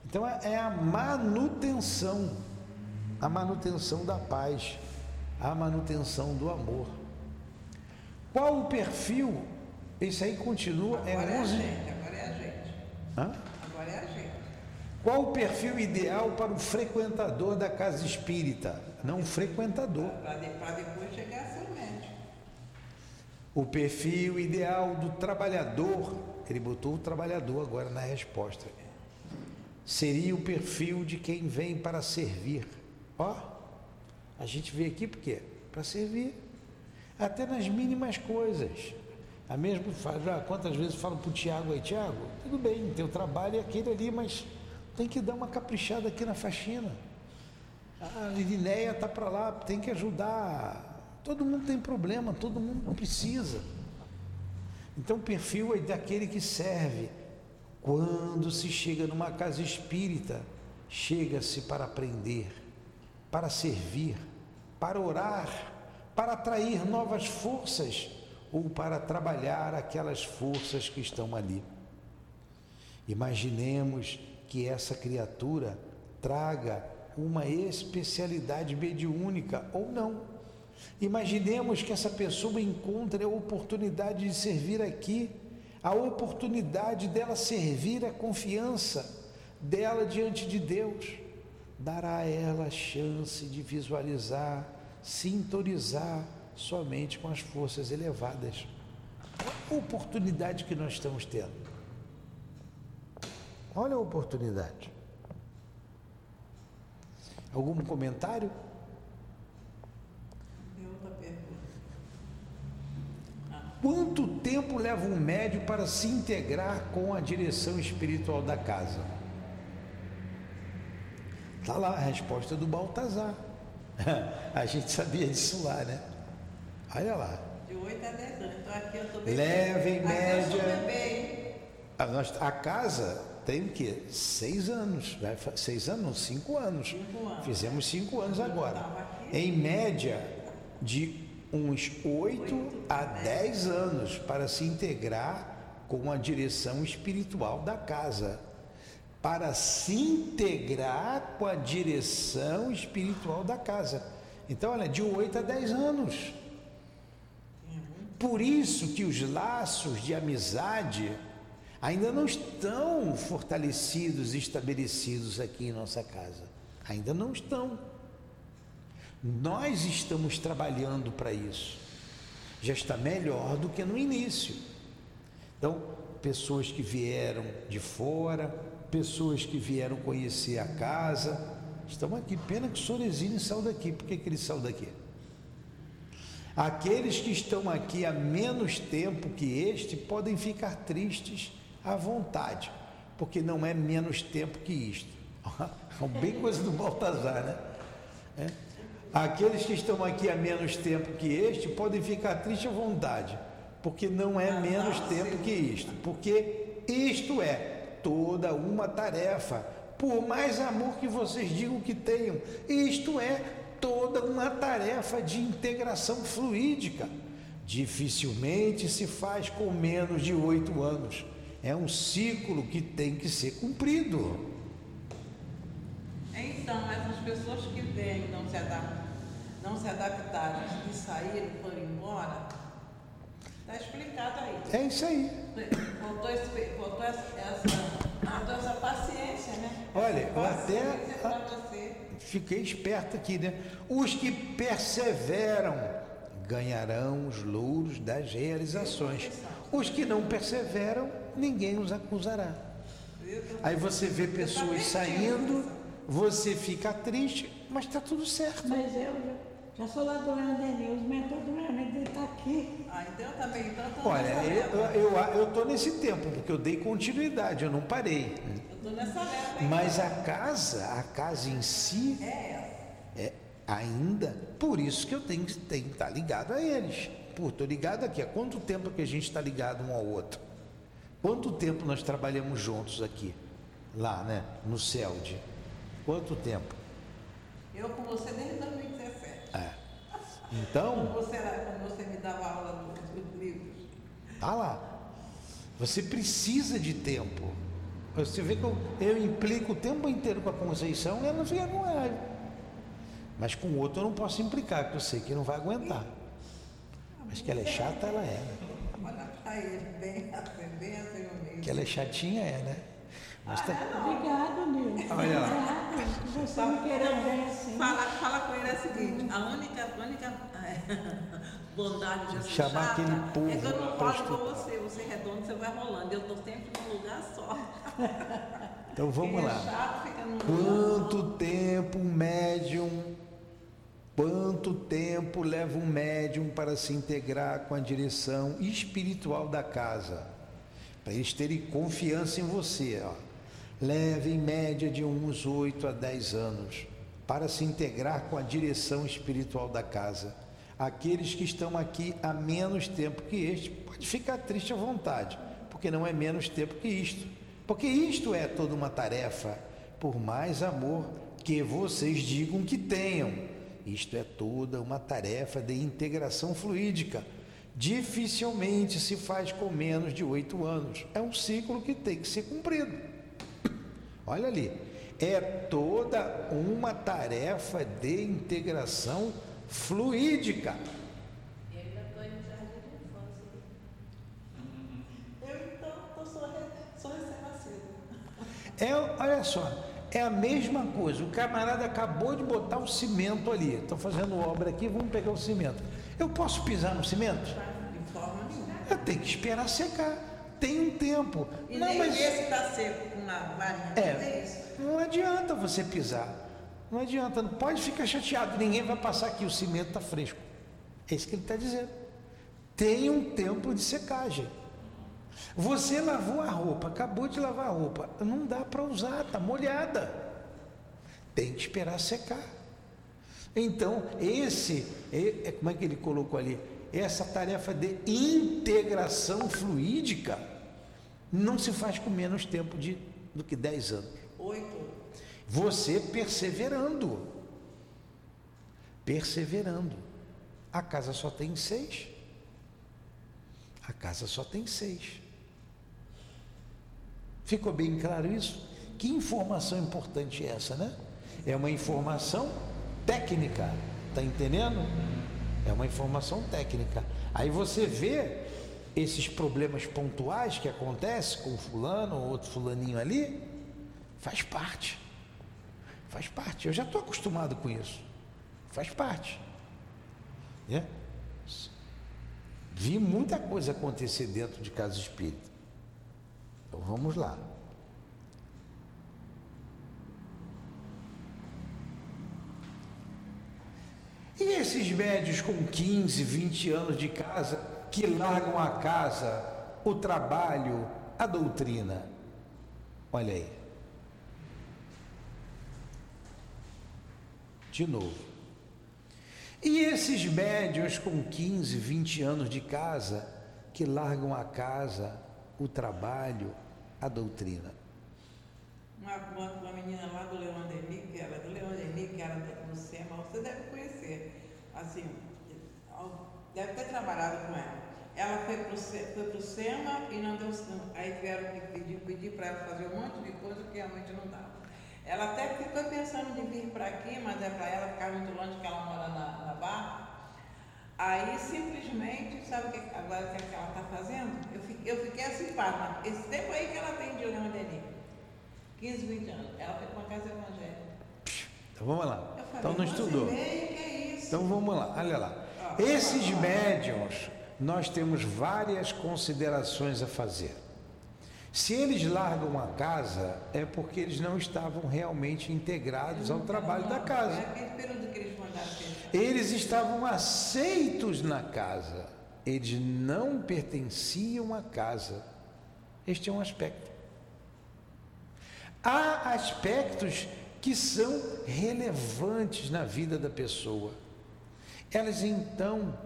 Então é, é a manutenção, a manutenção da paz, a manutenção do amor. Qual o perfil? Isso aí continua. Agora é, é a 11. gente, agora é a gente. Hã? Agora é a gente. Qual o perfil ideal para o frequentador da casa espírita? Não frequentador. Para depois chegar. O perfil ideal do trabalhador, ele botou o trabalhador agora na resposta. Seria o perfil de quem vem para servir. Ó, a gente veio aqui por quê? Para servir. Até nas mínimas coisas. A mesma faz, ah, quantas vezes falo para o Tiago aí, Tiago, tudo bem, teu trabalho é aquele ali, mas tem que dar uma caprichada aqui na faxina. A Irineia está para lá, tem que ajudar. Todo mundo tem problema, todo mundo precisa. Então, o perfil é daquele que serve. Quando se chega numa casa espírita, chega-se para aprender, para servir, para orar, para atrair novas forças ou para trabalhar aquelas forças que estão ali. Imaginemos que essa criatura traga uma especialidade mediúnica ou não. Imaginemos que essa pessoa encontre a oportunidade de servir aqui, a oportunidade dela servir a confiança dela diante de Deus, dará a ela a chance de visualizar, sintonizar somente com as forças elevadas. Olha a oportunidade que nós estamos tendo. Olha a oportunidade. Algum comentário? Tem outra pergunta. Quanto tempo leva um médio para se integrar com a direção espiritual da casa? Está lá a resposta do Baltazar. A gente sabia disso lá, né? Olha lá. De 8 a 10 anos. Então aqui eu estou bebê. Leva em média- bebê? A, nós- a casa tem o quê? Seis anos. Fa- seis anos? Não, cinco anos. Cinco anos. Fizemos cinco anos agora. Em média, de uns oito a dez anos para se integrar com a direção espiritual da casa. Para se integrar com a direção espiritual da casa. Então, olha, de 8 a 10 anos. Por isso que os laços de amizade ainda não estão fortalecidos estabelecidos aqui em nossa casa. Ainda não estão. Nós estamos trabalhando para isso. Já está melhor do que no início. Então, pessoas que vieram de fora, pessoas que vieram conhecer a casa, estão aqui. Pena que o Sorezini saiu daqui. Por que, que ele saiu daqui? Aqueles que estão aqui há menos tempo que este podem ficar tristes à vontade, porque não é menos tempo que isto. Bem coisa do Baltazar, né? É. Aqueles que estão aqui há menos tempo que este podem ficar tristes à vontade, porque não é menos tempo que isto, porque isto é toda uma tarefa. Por mais amor que vocês digam que tenham, isto é toda uma tarefa de integração fluídica. Dificilmente se faz com menos de oito anos. É um ciclo que tem que ser cumprido. Então, mas as pessoas que vêm não se adaptam, não se adaptaram e saíram, foram embora, está explicado aí. É isso aí. Faltou, esse, faltou essa, essa, faltou essa paciência, né? Olha, eu até-. Fiquei esperto aqui, né? Os que perseveram ganharão os louros das realizações. Os que não perseveram, ninguém os acusará. Aí você vê pessoas saindo, você fica triste, mas está tudo certo. Mas eu, Já sou lá do Leandro Denis, os mentores do Leandro Denis tá aqui. Ah, então eu também, então eu tô Olha, nessa eu, eu, eu tô nesse tempo, porque eu dei continuidade, eu não parei. Eu tô nessa leva. Mas a casa, a casa em si, É essa. é ainda, por isso que eu tenho que tenho que estar ligado a eles. Pô, tô ligado aqui. Há quanto tempo que a gente está ligado um ao outro? Quanto tempo nós trabalhamos juntos aqui? Lá, né? No CELD. Quanto tempo? Eu com você desde 2017. É. Quando Então, você, quando você me dava aula dos, livros. tá lá. Você precisa de tempo. Você vê que eu, eu implico o tempo inteiro com a Conceição e ela não fica com ela. Mas com o outro eu não posso implicar, porque eu sei que não vai aguentar. Mas que ela é chata, ela é. Olha pra ele, bem bem. Que ela é chatinha, é, né? Mas tá... Obrigado, Nilson. Olha lá. Obrigado você me querer ver assim. Fala, fala com ele é o seguinte, a única, única é, bondade de Chamar aquele povo é que eu não falo com você, você é redondo, você vai rolando. Eu estou sempre num lugar só. Então vamos é lá. chato lugar Quanto tempo um médium, quanto tempo leva um médium para se integrar com a direção espiritual da casa? Para eles terem confiança em você. Ó. Leva em média de uns 8 a 10 anos para se integrar com a direção espiritual da casa. Aqueles que estão aqui há menos tempo que este, pode ficar triste à vontade, porque não é menos tempo que isto. Porque isto é toda uma tarefa, por mais amor que vocês digam que tenham. Isto é toda uma tarefa de integração fluídica. Dificilmente se faz com menos de oito anos. É um ciclo que tem que ser cumprido. Olha ali, é toda uma tarefa de integração fluídica. Estou então. É, olha só, é a mesma coisa. O camarada acabou de botar o cimento ali. Estão fazendo obra aqui, vamos pegar o cimento. Eu posso pisar no cimento? De forma nenhuma. Eu tenho que esperar secar. Tem um tempo. E Não, nem mas ver se tá seco com uma varinha. É. Não adianta você pisar. Não adianta. Não pode ficar chateado. Ninguém vai passar aqui. O cimento está fresco. É isso que ele está dizendo. Tem um tempo de secagem. Você lavou a roupa, acabou de lavar a roupa, não dá para usar, está molhada. Tem que esperar secar. Então, esse, é, é- como é que ele colocou ali? Essa tarefa de integração fluídica não se faz com menos tempo de, do que 10 anos. Oito. Você perseverando. Perseverando. A casa só tem seis. A casa só tem seis. Ficou bem claro isso? Que informação importante é essa, né? É uma informação técnica, tá entendendo? É uma informação técnica. Aí você vê esses problemas pontuais que acontecem com fulano ou outro fulaninho ali, faz parte. Faz parte. Eu já estou acostumado com isso. Faz parte. Né? Vi muita coisa acontecer dentro de casa espírita. Então vamos lá. E esses médios com 15, 20 anos de casa que largam a casa, o trabalho, a doutrina? Olha aí. De novo. E esses médios com 15, 20 anos de casa que largam a casa, o trabalho, a doutrina? Uma, uma, uma menina lá do Leão Deni, que era do Leão Deni, que era do SEMA, você deve conhecer. Assim, deve ter trabalhado com ela. Ela foi foi pro SEMA e não deu não. Aí vieram pedir, pedir para ela fazer um monte de coisa que realmente não dava. Ela até ficou pensando de vir para aqui, mas é para ela ficar muito longe, que ela mora na, na Barra. Aí simplesmente, sabe o que agora o que, é que ela está fazendo? Eu fiquei, eu fiquei assim, pasma. Esse tempo aí que ela tem de Deni. 15, 20 anos. Ela foi para uma casa evangélica. Então vamos lá. Falei, Então não "Nossa, estudou. é? Então vamos lá, olha lá. Esses médiums, nós temos várias considerações a fazer. Se eles largam a casa, é porque eles não estavam realmente integrados ao trabalho da É casa. fechar. Eles estavam aceitos na casa, eles não pertenciam à casa. Este é um aspecto. Há aspectos que são relevantes na vida da pessoa. Elas então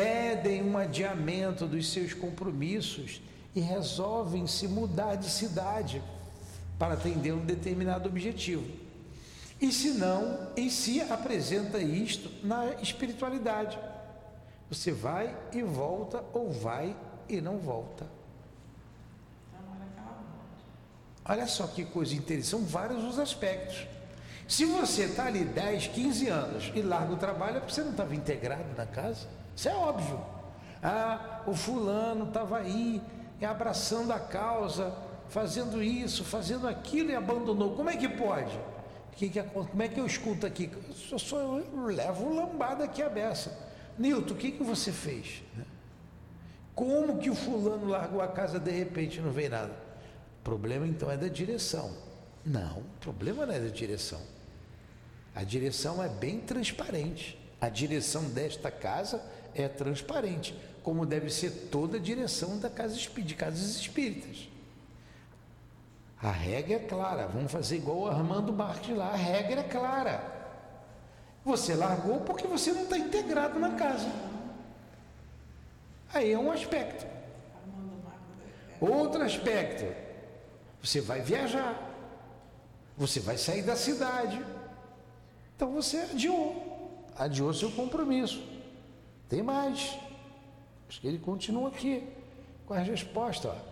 pedem um adiamento dos seus compromissos e resolvem se mudar de cidade para atender um determinado objetivo. E se não, em si apresenta isto na espiritualidade. Você vai e volta, ou vai e não volta. Olha só que coisa interessante, são vários os aspectos. Se você está ali 10, 15 anos e larga o trabalho, é você não estava integrado na casa. Isso é óbvio. Ah, o fulano estava aí, e abraçando a causa, fazendo isso, fazendo aquilo e abandonou. Como é que pode? Que que, como é que eu escuto aqui? Eu só eu levo lambada aqui a beça. Nilton, o que, que você fez? Como que o fulano largou a casa de repente e não veio nada? O problema então é da direção. Não, o problema não é da direção. A direção é bem transparente. A direção desta casa é transparente, como deve ser toda a direção da casa de casas espíritas. A regra é clara. Vamos fazer igual o Armando Marques lá. A regra é clara. Você largou porque você não está integrado na casa. Aí é um aspecto. Outro aspecto, você vai viajar, você vai sair da cidade. Então você adiou, adiou seu compromisso. Tem mais. Acho que ele continua aqui com a resposta. Ó.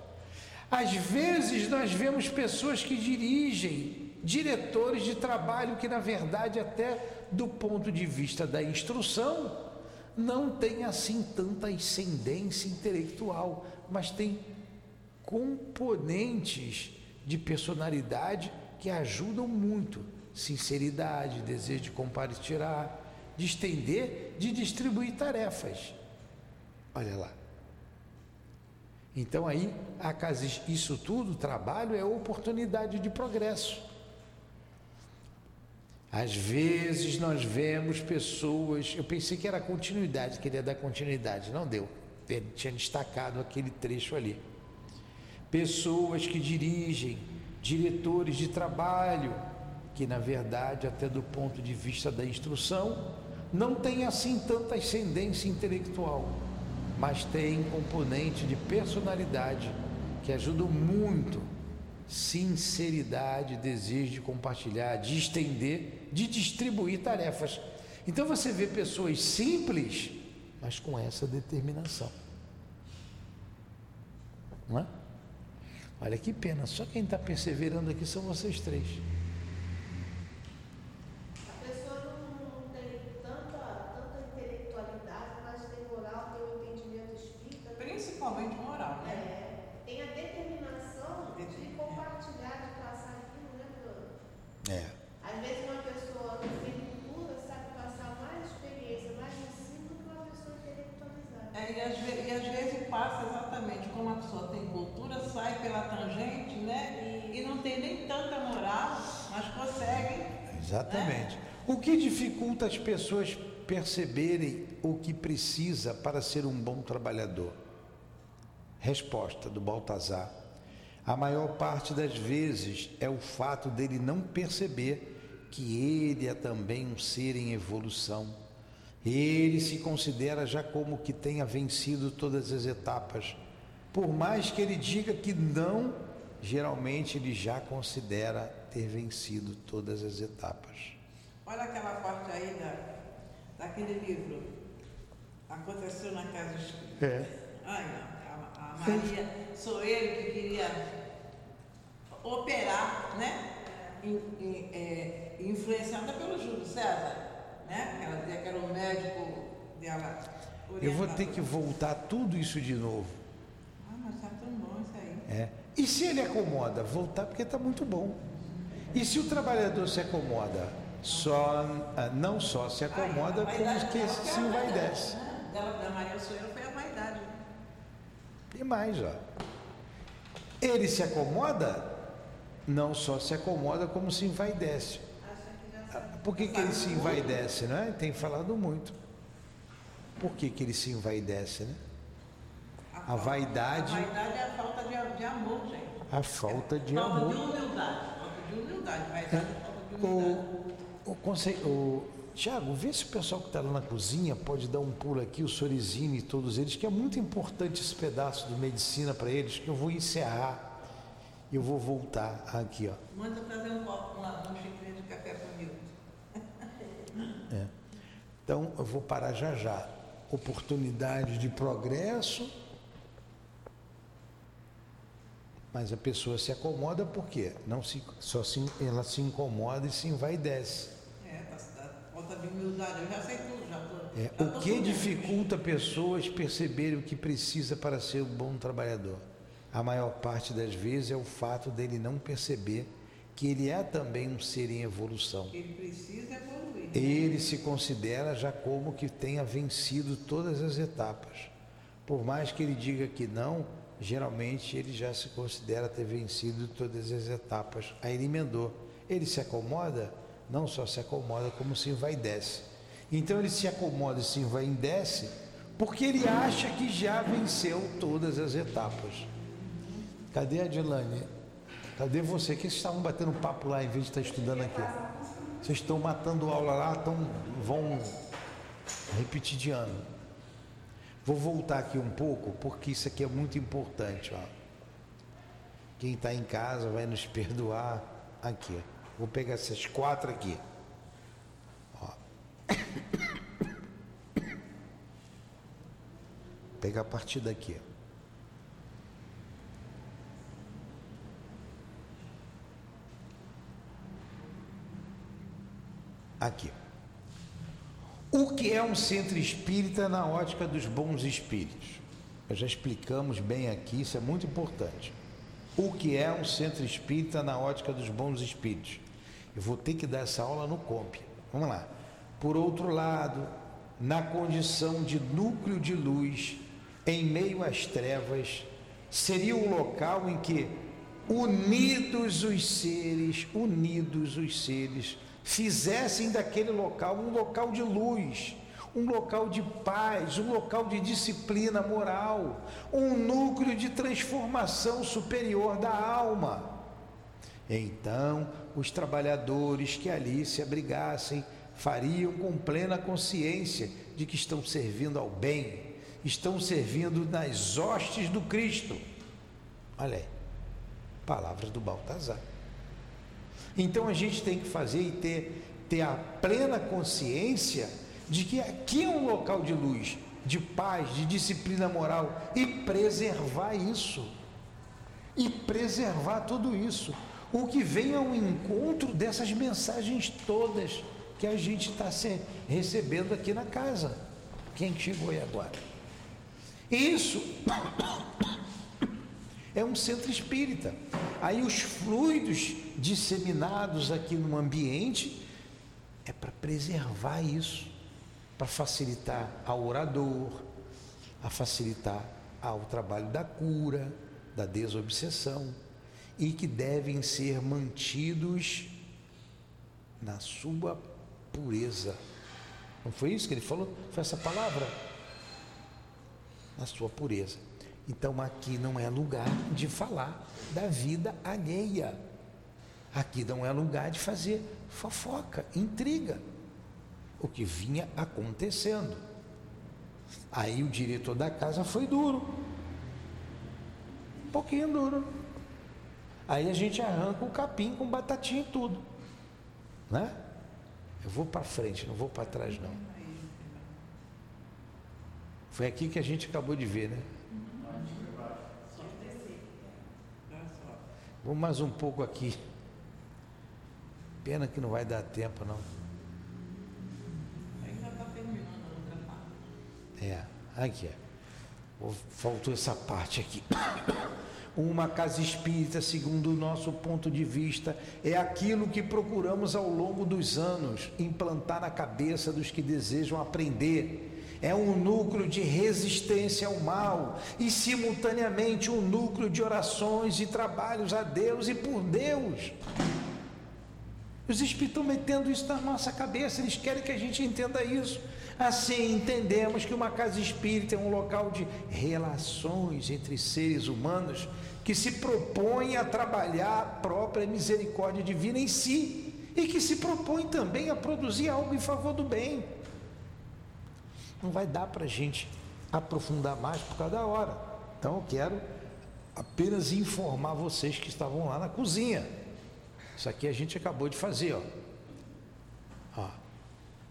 Às vezes nós vemos pessoas que dirigem, diretores de trabalho que, na verdade, até do ponto de vista da instrução, não tem assim tanta ascendência intelectual, mas tem componentes de personalidade que ajudam muito. Sinceridade, desejo de compartilhar, de estender, de distribuir tarefas. Olha lá. Então aí, a casa, isso tudo, trabalho é oportunidade de progresso. Às vezes nós vemos pessoas, eu pensei que era continuidade, queria dar continuidade, não deu. Ele tinha destacado aquele trecho ali. Pessoas que dirigem, diretores de trabalho, que na verdade, até do ponto de vista da instrução, não tem assim tanta ascendência intelectual, mas tem componente de personalidade que ajuda muito sinceridade, desejo de compartilhar, de estender, de distribuir tarefas. Então você vê pessoas simples, mas com essa determinação. Não é? Olha que pena, só quem está perseverando aqui são vocês três. A pessoa não, não tem tanta, tanta intelectualidade, mas tem moral, tem um entendimento espírita. Principalmente moral, né? É, tem a determinação de compartilhar, de passar aquilo, né, Bruno? É. Às vezes uma pessoa que tem cultura sabe passar mais experiência, mais ensino do que uma pessoa intelectualizada. É, e, às ve- e às vezes passa exatamente como a pessoa tem cultura, sai pela tangente, né? E, e não tem nem tanta moral, mas consegue. Exatamente. O que dificulta as pessoas perceberem o que precisa para ser um bom trabalhador? Resposta do Baltazar. A maior parte das vezes é o fato dele não perceber que ele é também um ser em evolução. Ele se considera já como que tenha vencido todas as etapas. Por mais que ele diga que não, geralmente ele já considera ter vencido todas as etapas. Olha aquela parte aí da, daquele livro. Aconteceu na casa espírita. É. Ai, não, a, a Maria, sou ele que queria operar, né? In- in- é, influenciada pelo Júlio César, né? Ela dizia que era o médico dela. Eu vou ter que voltar tudo isso de novo. Ah, mas tá tão bom isso aí. É. E se ele acomoda? Voltar porque está muito bom. E se o trabalhador se acomoda? Só, ah, não só se acomoda, Aí, a como que se envaidece. né? Dela, da Maria Soeira foi a vaidade. E mais, ó. Ele se acomoda? Não só se acomoda, como se envaidece. Por que, que ele se envaidece, né? Tem falado muito. Por que, que ele se envaidece, né? A vaidade. A vaidade é a falta de, de amor, gente. A falta de falta amor. de humildade. Falta de humildade. Vaidade é falta de humildade. o, conce- o, Tiago, vê se o pessoal que está lá na cozinha pode dar um pulo aqui, o Sorizine e todos eles, que é muito importante esse pedaço de medicina para eles, que eu vou encerrar e eu vou voltar aqui, ó. Manda trazer um copo, uma, um xícara de café para o Milton. Então eu vou parar já já. Oportunidade de progresso, mas a pessoa se acomoda por quê? Não se, só se, ela se incomoda e se envaidece. Falta de humildade. Eu já sei tudo, já. É, o que dificulta pessoas perceberem o que precisa para ser um bom trabalhador? A maior parte das vezes é o fato dele não perceber que ele é também um ser em evolução. Ele precisa evoluir. Ele se considera já como que tenha vencido todas as etapas. Por mais que ele diga que não, geralmente ele já se considera ter vencido todas as etapas. Aí ele emendou. Ele se acomoda, não só se acomoda, como se envaidece. Então ele se acomoda e se envaidece porque ele acha que já venceu todas as etapas. Cadê a? Cadê você? Que vocês estavam batendo papo lá em vez de estar estudando aqui? Vocês estão matando aula lá, então vão repetir de ano. Vou voltar aqui um pouco, porque isso aqui é muito importante. Ó. Quem está em casa vai nos perdoar aqui. Vou pegar essas quatro aqui. Ó. Pegar a partir daqui. Aqui. O que é um centro espírita na ótica dos bons espíritos? Nós já explicamos bem aqui, isso é muito importante. O que é um centro espírita na ótica dos bons espíritos? Eu vou ter que dar essa aula no COMP. Vamos lá. Por outro lado, na condição de núcleo de luz, em meio às trevas, seria o local em que, unidos os seres, unidos os seres, fizessem daquele local um local de luz, um local de paz, um local de disciplina moral, um núcleo de transformação superior da alma. Então, os trabalhadores que ali se abrigassem fariam com plena consciência de que estão servindo ao bem, estão servindo nas hostes do Cristo. Olha aí, palavras do Baltazar. Então a gente tem que fazer e ter, ter a plena consciência de que aqui é um local de luz, de paz, de disciplina moral e preservar isso. E preservar tudo isso. O que vem ao encontro dessas mensagens todas que a gente está recebendo aqui na casa. Quem que chegou aí agora? Isso é um centro espírita. Aí os fluidos disseminados aqui no ambiente é para preservar isso, para facilitar ao orador, a facilitar ao trabalho da cura, da desobsessão e que devem ser mantidos na sua pureza. Não foi isso que ele falou? Foi essa palavra? Na sua pureza. Então aqui não é lugar de falar da vida alheia. Aqui não é lugar de fazer fofoca, intriga. O que vinha acontecendo. Aí o diretor da casa foi duro. Um pouquinho duro. Aí a gente arranca o capim com batatinha e tudo. Né? Eu vou para frente, não vou para trás não. Foi aqui que a gente acabou de ver, né? Vamos mais um pouco aqui. Pena que não vai dar tempo, não. Parte. É, aqui é. Faltou essa parte aqui. Uma casa espírita, segundo o nosso ponto de vista, é aquilo que procuramos ao longo dos anos implantar na cabeça dos que desejam aprender. é um núcleo de resistência ao mal e, simultaneamente, um núcleo de orações e trabalhos a Deus e por Deus. Os espíritos estão metendo isso na nossa cabeça, eles querem que a gente entenda isso. Assim, entendemos que uma casa espírita é um local de relações entre seres humanos que se propõe a trabalhar a própria misericórdia divina em si e que se propõe também a produzir algo em favor do bem. Não vai dar para a gente aprofundar mais por causa da hora. Então eu quero apenas informar vocês que estavam lá na cozinha. Isso aqui a gente acabou de fazer, ó. ó.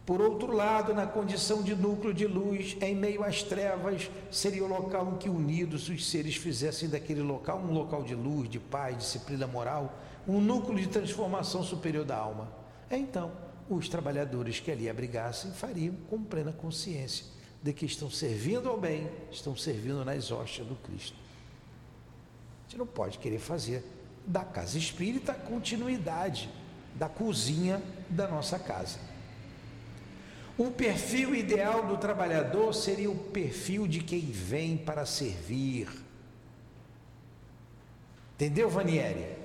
Por outro lado, na condição de núcleo de luz, em meio às trevas, seria o local em que unidos os seres fizessem daquele local um local de luz, de paz, disciplina moral, um núcleo de transformação superior da alma. Então, os trabalhadores que ali abrigassem fariam com plena consciência de que estão servindo ao bem, estão servindo nas hóstias do Cristo. A gente não pode querer fazer da casa espírita continuidade da cozinha da nossa casa. O perfil ideal do trabalhador seria o perfil de quem vem para servir. Entendeu, Vanieri?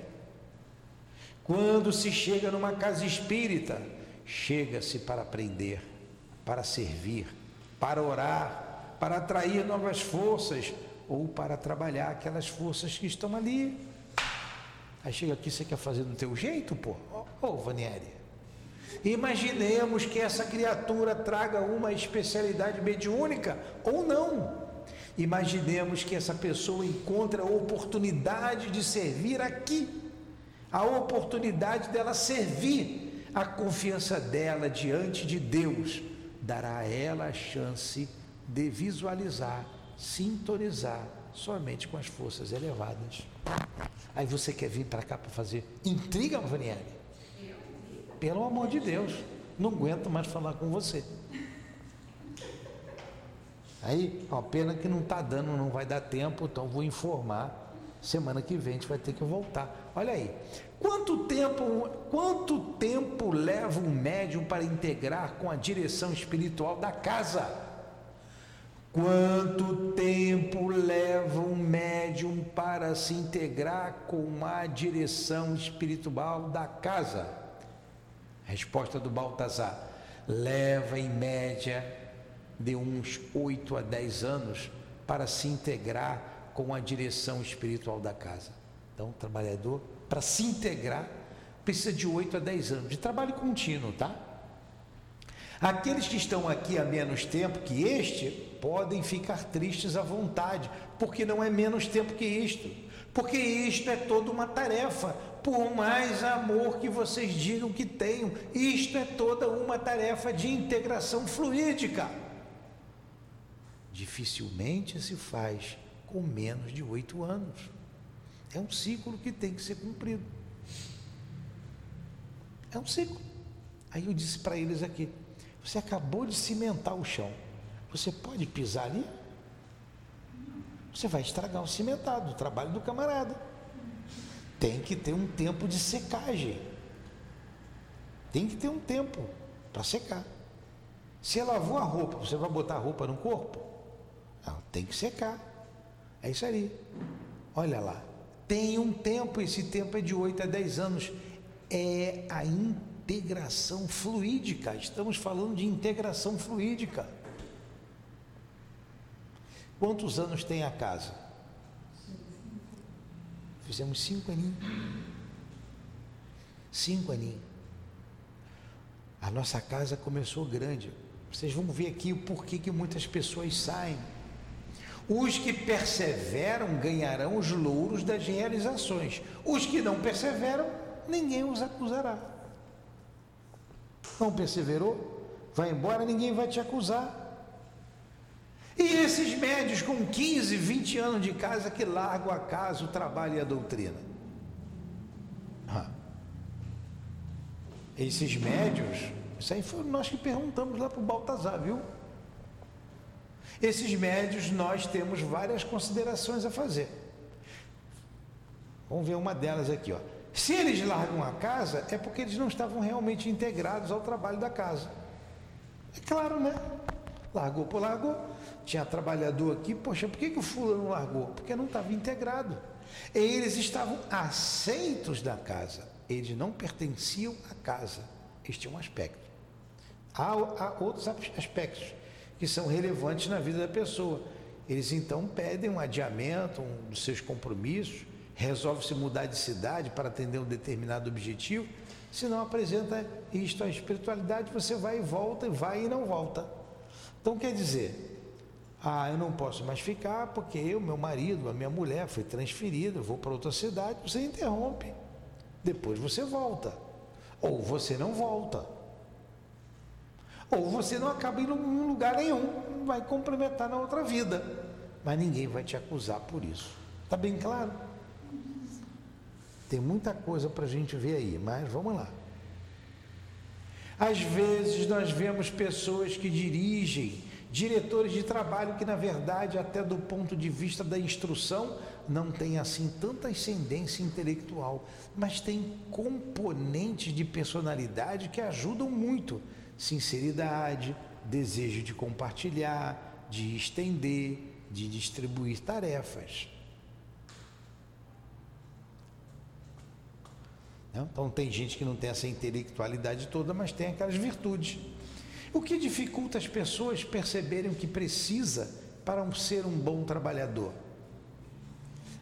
Quando se chega numa casa espírita, chega-se para aprender, para servir, para orar, para atrair novas forças ou para trabalhar aquelas forças que estão ali. Aí chega aqui, você quer fazer do teu jeito, pô? Ô, oh, Vanieri. Imaginemos que essa criatura traga uma especialidade mediúnica ou não. Imaginemos que essa pessoa encontre a oportunidade de servir aqui, a oportunidade dela servir, a confiança dela diante de Deus dará a ela a chance de visualizar, sintonizar somente com as forças elevadas. Aí você quer vir para cá para fazer intriga, Vanieri? Pelo amor de Deus, não aguento mais falar com você. Aí, ó, pena que não está dando, não vai dar tempo, então vou informar. Semana que vem a gente vai ter que voltar. Olha aí, quanto tempo, quanto tempo leva um médium para integrar com a direção espiritual da casa? Quanto tempo leva um médium para se integrar com a direção espiritual da casa? Resposta do Baltazar: leva em média de uns 8 a 10 anos para se integrar com a direção espiritual da casa. Então, o trabalhador, para se integrar, precisa de 8 a 10 anos de trabalho contínuo, tá? Aqueles que estão aqui há menos tempo que este podem ficar tristes à vontade, porque não é menos tempo que isto, porque isto é toda uma tarefa, por mais amor que vocês digam que tenham, isto é toda uma tarefa de integração fluídica. Dificilmente se faz com menos de oito anos. É um ciclo que tem que ser cumprido. É um ciclo. Aí eu disse para eles aqui: você acabou de cimentar o chão. Você pode pisar ali? Você vai estragar o cimentado, o trabalho do camarada tem que ter um tempo de secagem. Tem que ter um tempo para secar. Se lavou a roupa, você vai botar a roupa no corpo? Não, tem que secar. É isso aí. Olha lá. Tem um tempo, esse tempo é de 8 a 10 anos. É a integração fluídica. Estamos falando de integração fluídica. Quantos anos tem a casa? Fizemos cinco aninhos. Cinco aninhos. A nossa casa começou grande. Vocês vão ver aqui o porquê que muitas pessoas saem. Os que perseveram ganharão os louros das realizações. Os que não perseveram, ninguém os acusará. Não perseverou? Vai embora, ninguém vai te acusar. E esses médios com 15, 20 anos de casa que largam a casa, o trabalho e a doutrina. Ah. Esses médios, isso aí foi nós que perguntamos lá para o Baltazar, viu? Esses médios nós temos várias considerações a fazer. Vamos ver uma delas aqui, ó. Se eles largam a casa, é porque eles não estavam realmente integrados ao trabalho da casa. É claro, né? Largou por largou. Tinha trabalhador aqui, poxa, por que, que o fulano largou? Porque não estava integrado. Eles estavam aceitos da casa, eles não pertenciam à casa. Este é um aspecto. Há, há outros aspectos que são relevantes na vida da pessoa. Eles então pedem um adiamento um dos seus compromissos, resolve se mudar de cidade para atender um determinado objetivo. Se não apresenta isto à espiritualidade, você vai e volta, vai e não volta. Então quer dizer, ah, eu não posso mais ficar porque eu, meu marido, a minha mulher foi transferida, vou para outra cidade, você interrompe. Depois você volta. Ou você não volta. Ou você não acaba em lugar nenhum, vai complementar na outra vida. Mas ninguém vai te acusar por isso. Está bem claro? Tem muita coisa para a gente ver aí, mas vamos lá. Às vezes nós vemos pessoas que dirigem, diretores de trabalho que, na verdade, até do ponto de vista da instrução, não tem assim tanta ascendência intelectual, mas tem componentes de personalidade que ajudam muito sinceridade, desejo de compartilhar, de estender, de distribuir tarefas. Então tem gente que não tem essa intelectualidade toda, mas tem aquelas virtudes. O que dificulta as pessoas perceberem o que precisa para ser um bom trabalhador?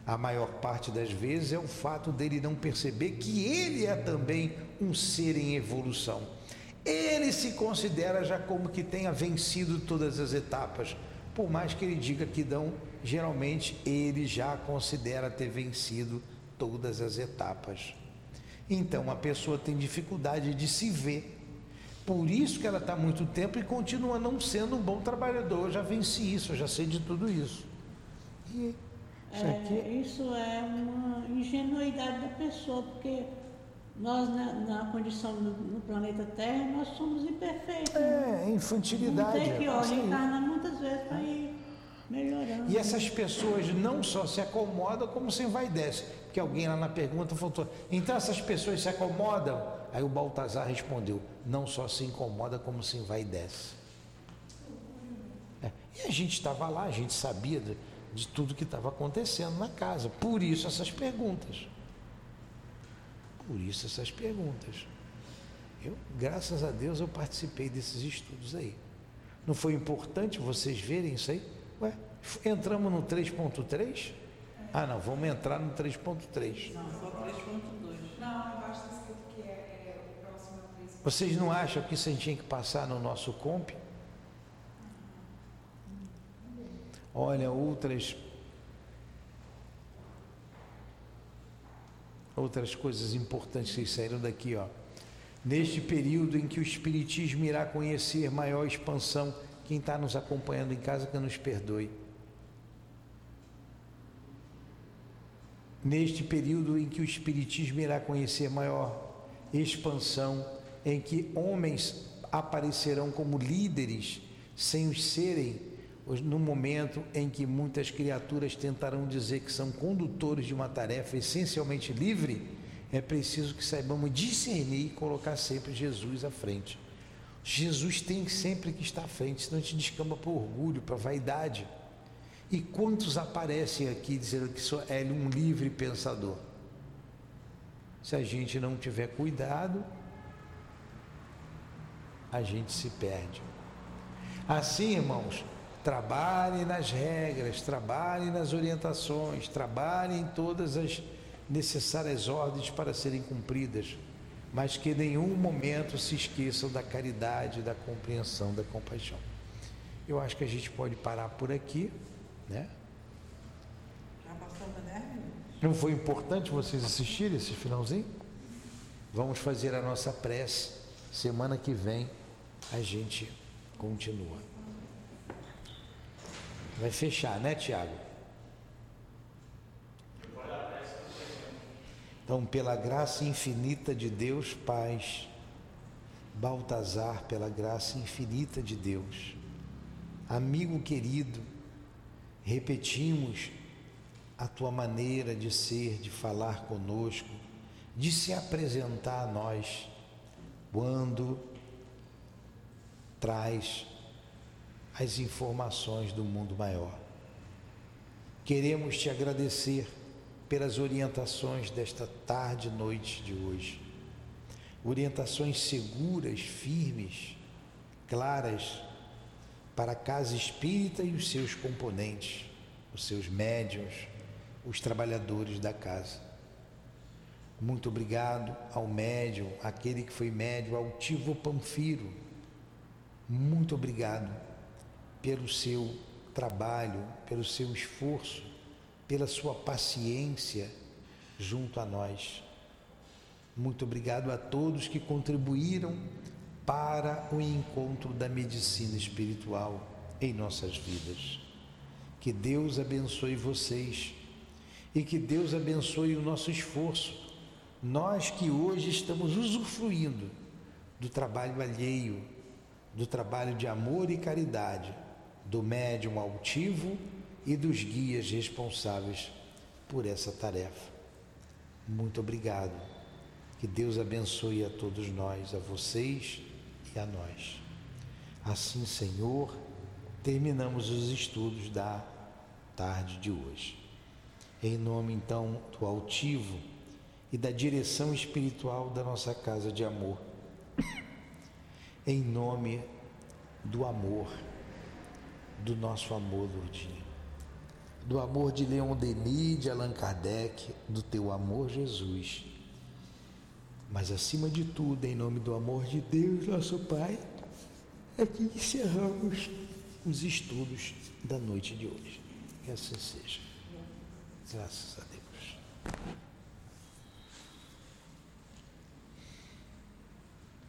A maior parte das vezes é o fato dele não perceber que ele é também um ser em evolução ele se considera já como que tenha vencido todas as etapas. Por mais que ele diga que não, geralmente ele já considera ter vencido todas as etapas. Então a pessoa tem dificuldade de se ver. Por isso que ela está muito tempo e continua não sendo um bom trabalhador. Eu já venci isso, eu já sei de tudo isso. E isso, aqui... é, isso é uma ingenuidade da pessoa, porque nós, na, na condição no, no, planeta Terra, nós somos imperfeitos. É, infantilidade. Não tem que ó, reencarnar muitas vezes para ir melhorando. E essas pessoas não só se acomodam, como se envaidecem. Porque alguém lá na pergunta falou, então essas pessoas se acomodam? Aí o Baltazar respondeu, não só se incomoda, como se envaidece. É. E a gente estava lá, a gente sabia de, de tudo que estava acontecendo na casa. Por isso essas perguntas. Por isso essas perguntas. Eu, graças a Deus, eu participei desses estudos aí. Não foi importante vocês verem isso aí? Ué, entramos no 3.3? Ah, não, vamos entrar no 3.3. Não, só 3.2. Não, está escrito que é, é o próximo 3. Vocês não acham que isso a gente tinha que passar no nosso comp? Olha, outras outras coisas importantes que saíram daqui, ó. Neste período em que o Espiritismo irá conhecer maior expansão, quem está nos acompanhando em casa que nos perdoe. Neste período em que o Espiritismo irá conhecer maior expansão, em que homens aparecerão como líderes sem os serem, no momento em que muitas criaturas tentarão dizer que são condutores de uma tarefa essencialmente livre, é preciso que saibamos discernir e colocar sempre Jesus à frente. Jesus tem sempre que estar à frente, senão a gente descamba para orgulho, para vaidade. E quantos aparecem aqui dizendo que só é um livre pensador? Se a gente não tiver cuidado, a gente se perde. Assim, irmãos, Trabalhe nas regras, trabalhe nas orientações, trabalhe em todas as necessárias ordens para serem cumpridas, mas que em nenhum momento se esqueçam da caridade, da compreensão, da compaixão. Eu acho que a gente pode parar por aqui, né? Já 10 minutos. Não foi importante vocês assistirem esse finalzinho? Vamos fazer a nossa prece. Semana que vem a gente continua. Vai fechar, né, Tiago? Então, pela graça infinita de Deus, Pai, Baltazar, pela graça infinita de Deus, amigo querido, repetimos a tua maneira de ser, de falar conosco, de se apresentar a nós, quando traz as informações do mundo maior. Queremos te agradecer pelas orientações desta tarde e noite de hoje. Orientações seguras, firmes, claras para a casa espírita e os seus componentes, os seus médiuns, os trabalhadores da casa. Muito obrigado ao médium, aquele que foi médium, altivo Panfiro. Muito obrigado pelo seu trabalho, pelo seu esforço, pela sua paciência junto a nós. Muito obrigado a todos que contribuíram para o encontro da medicina espiritual em nossas vidas. Que Deus abençoe vocês e que Deus abençoe o nosso esforço. Nós que hoje estamos usufruindo do trabalho alheio, do trabalho de amor e caridade, do médium altivo e dos guias responsáveis por essa tarefa. Muito obrigado. Que Deus abençoe a todos nós, a vocês e a nós. Assim, Senhor, terminamos os estudos da tarde de hoje. Em nome então do altivo e da direção espiritual da nossa casa de amor. Em nome do amor, do nosso amor, Lourdinha. Do amor de Leon Denis, de Allan Kardec, do teu amor, Jesus. Mas acima de tudo, em nome do amor de Deus, nosso Pai, é que encerramos os estudos da noite de hoje. Que assim seja. Graças a Deus.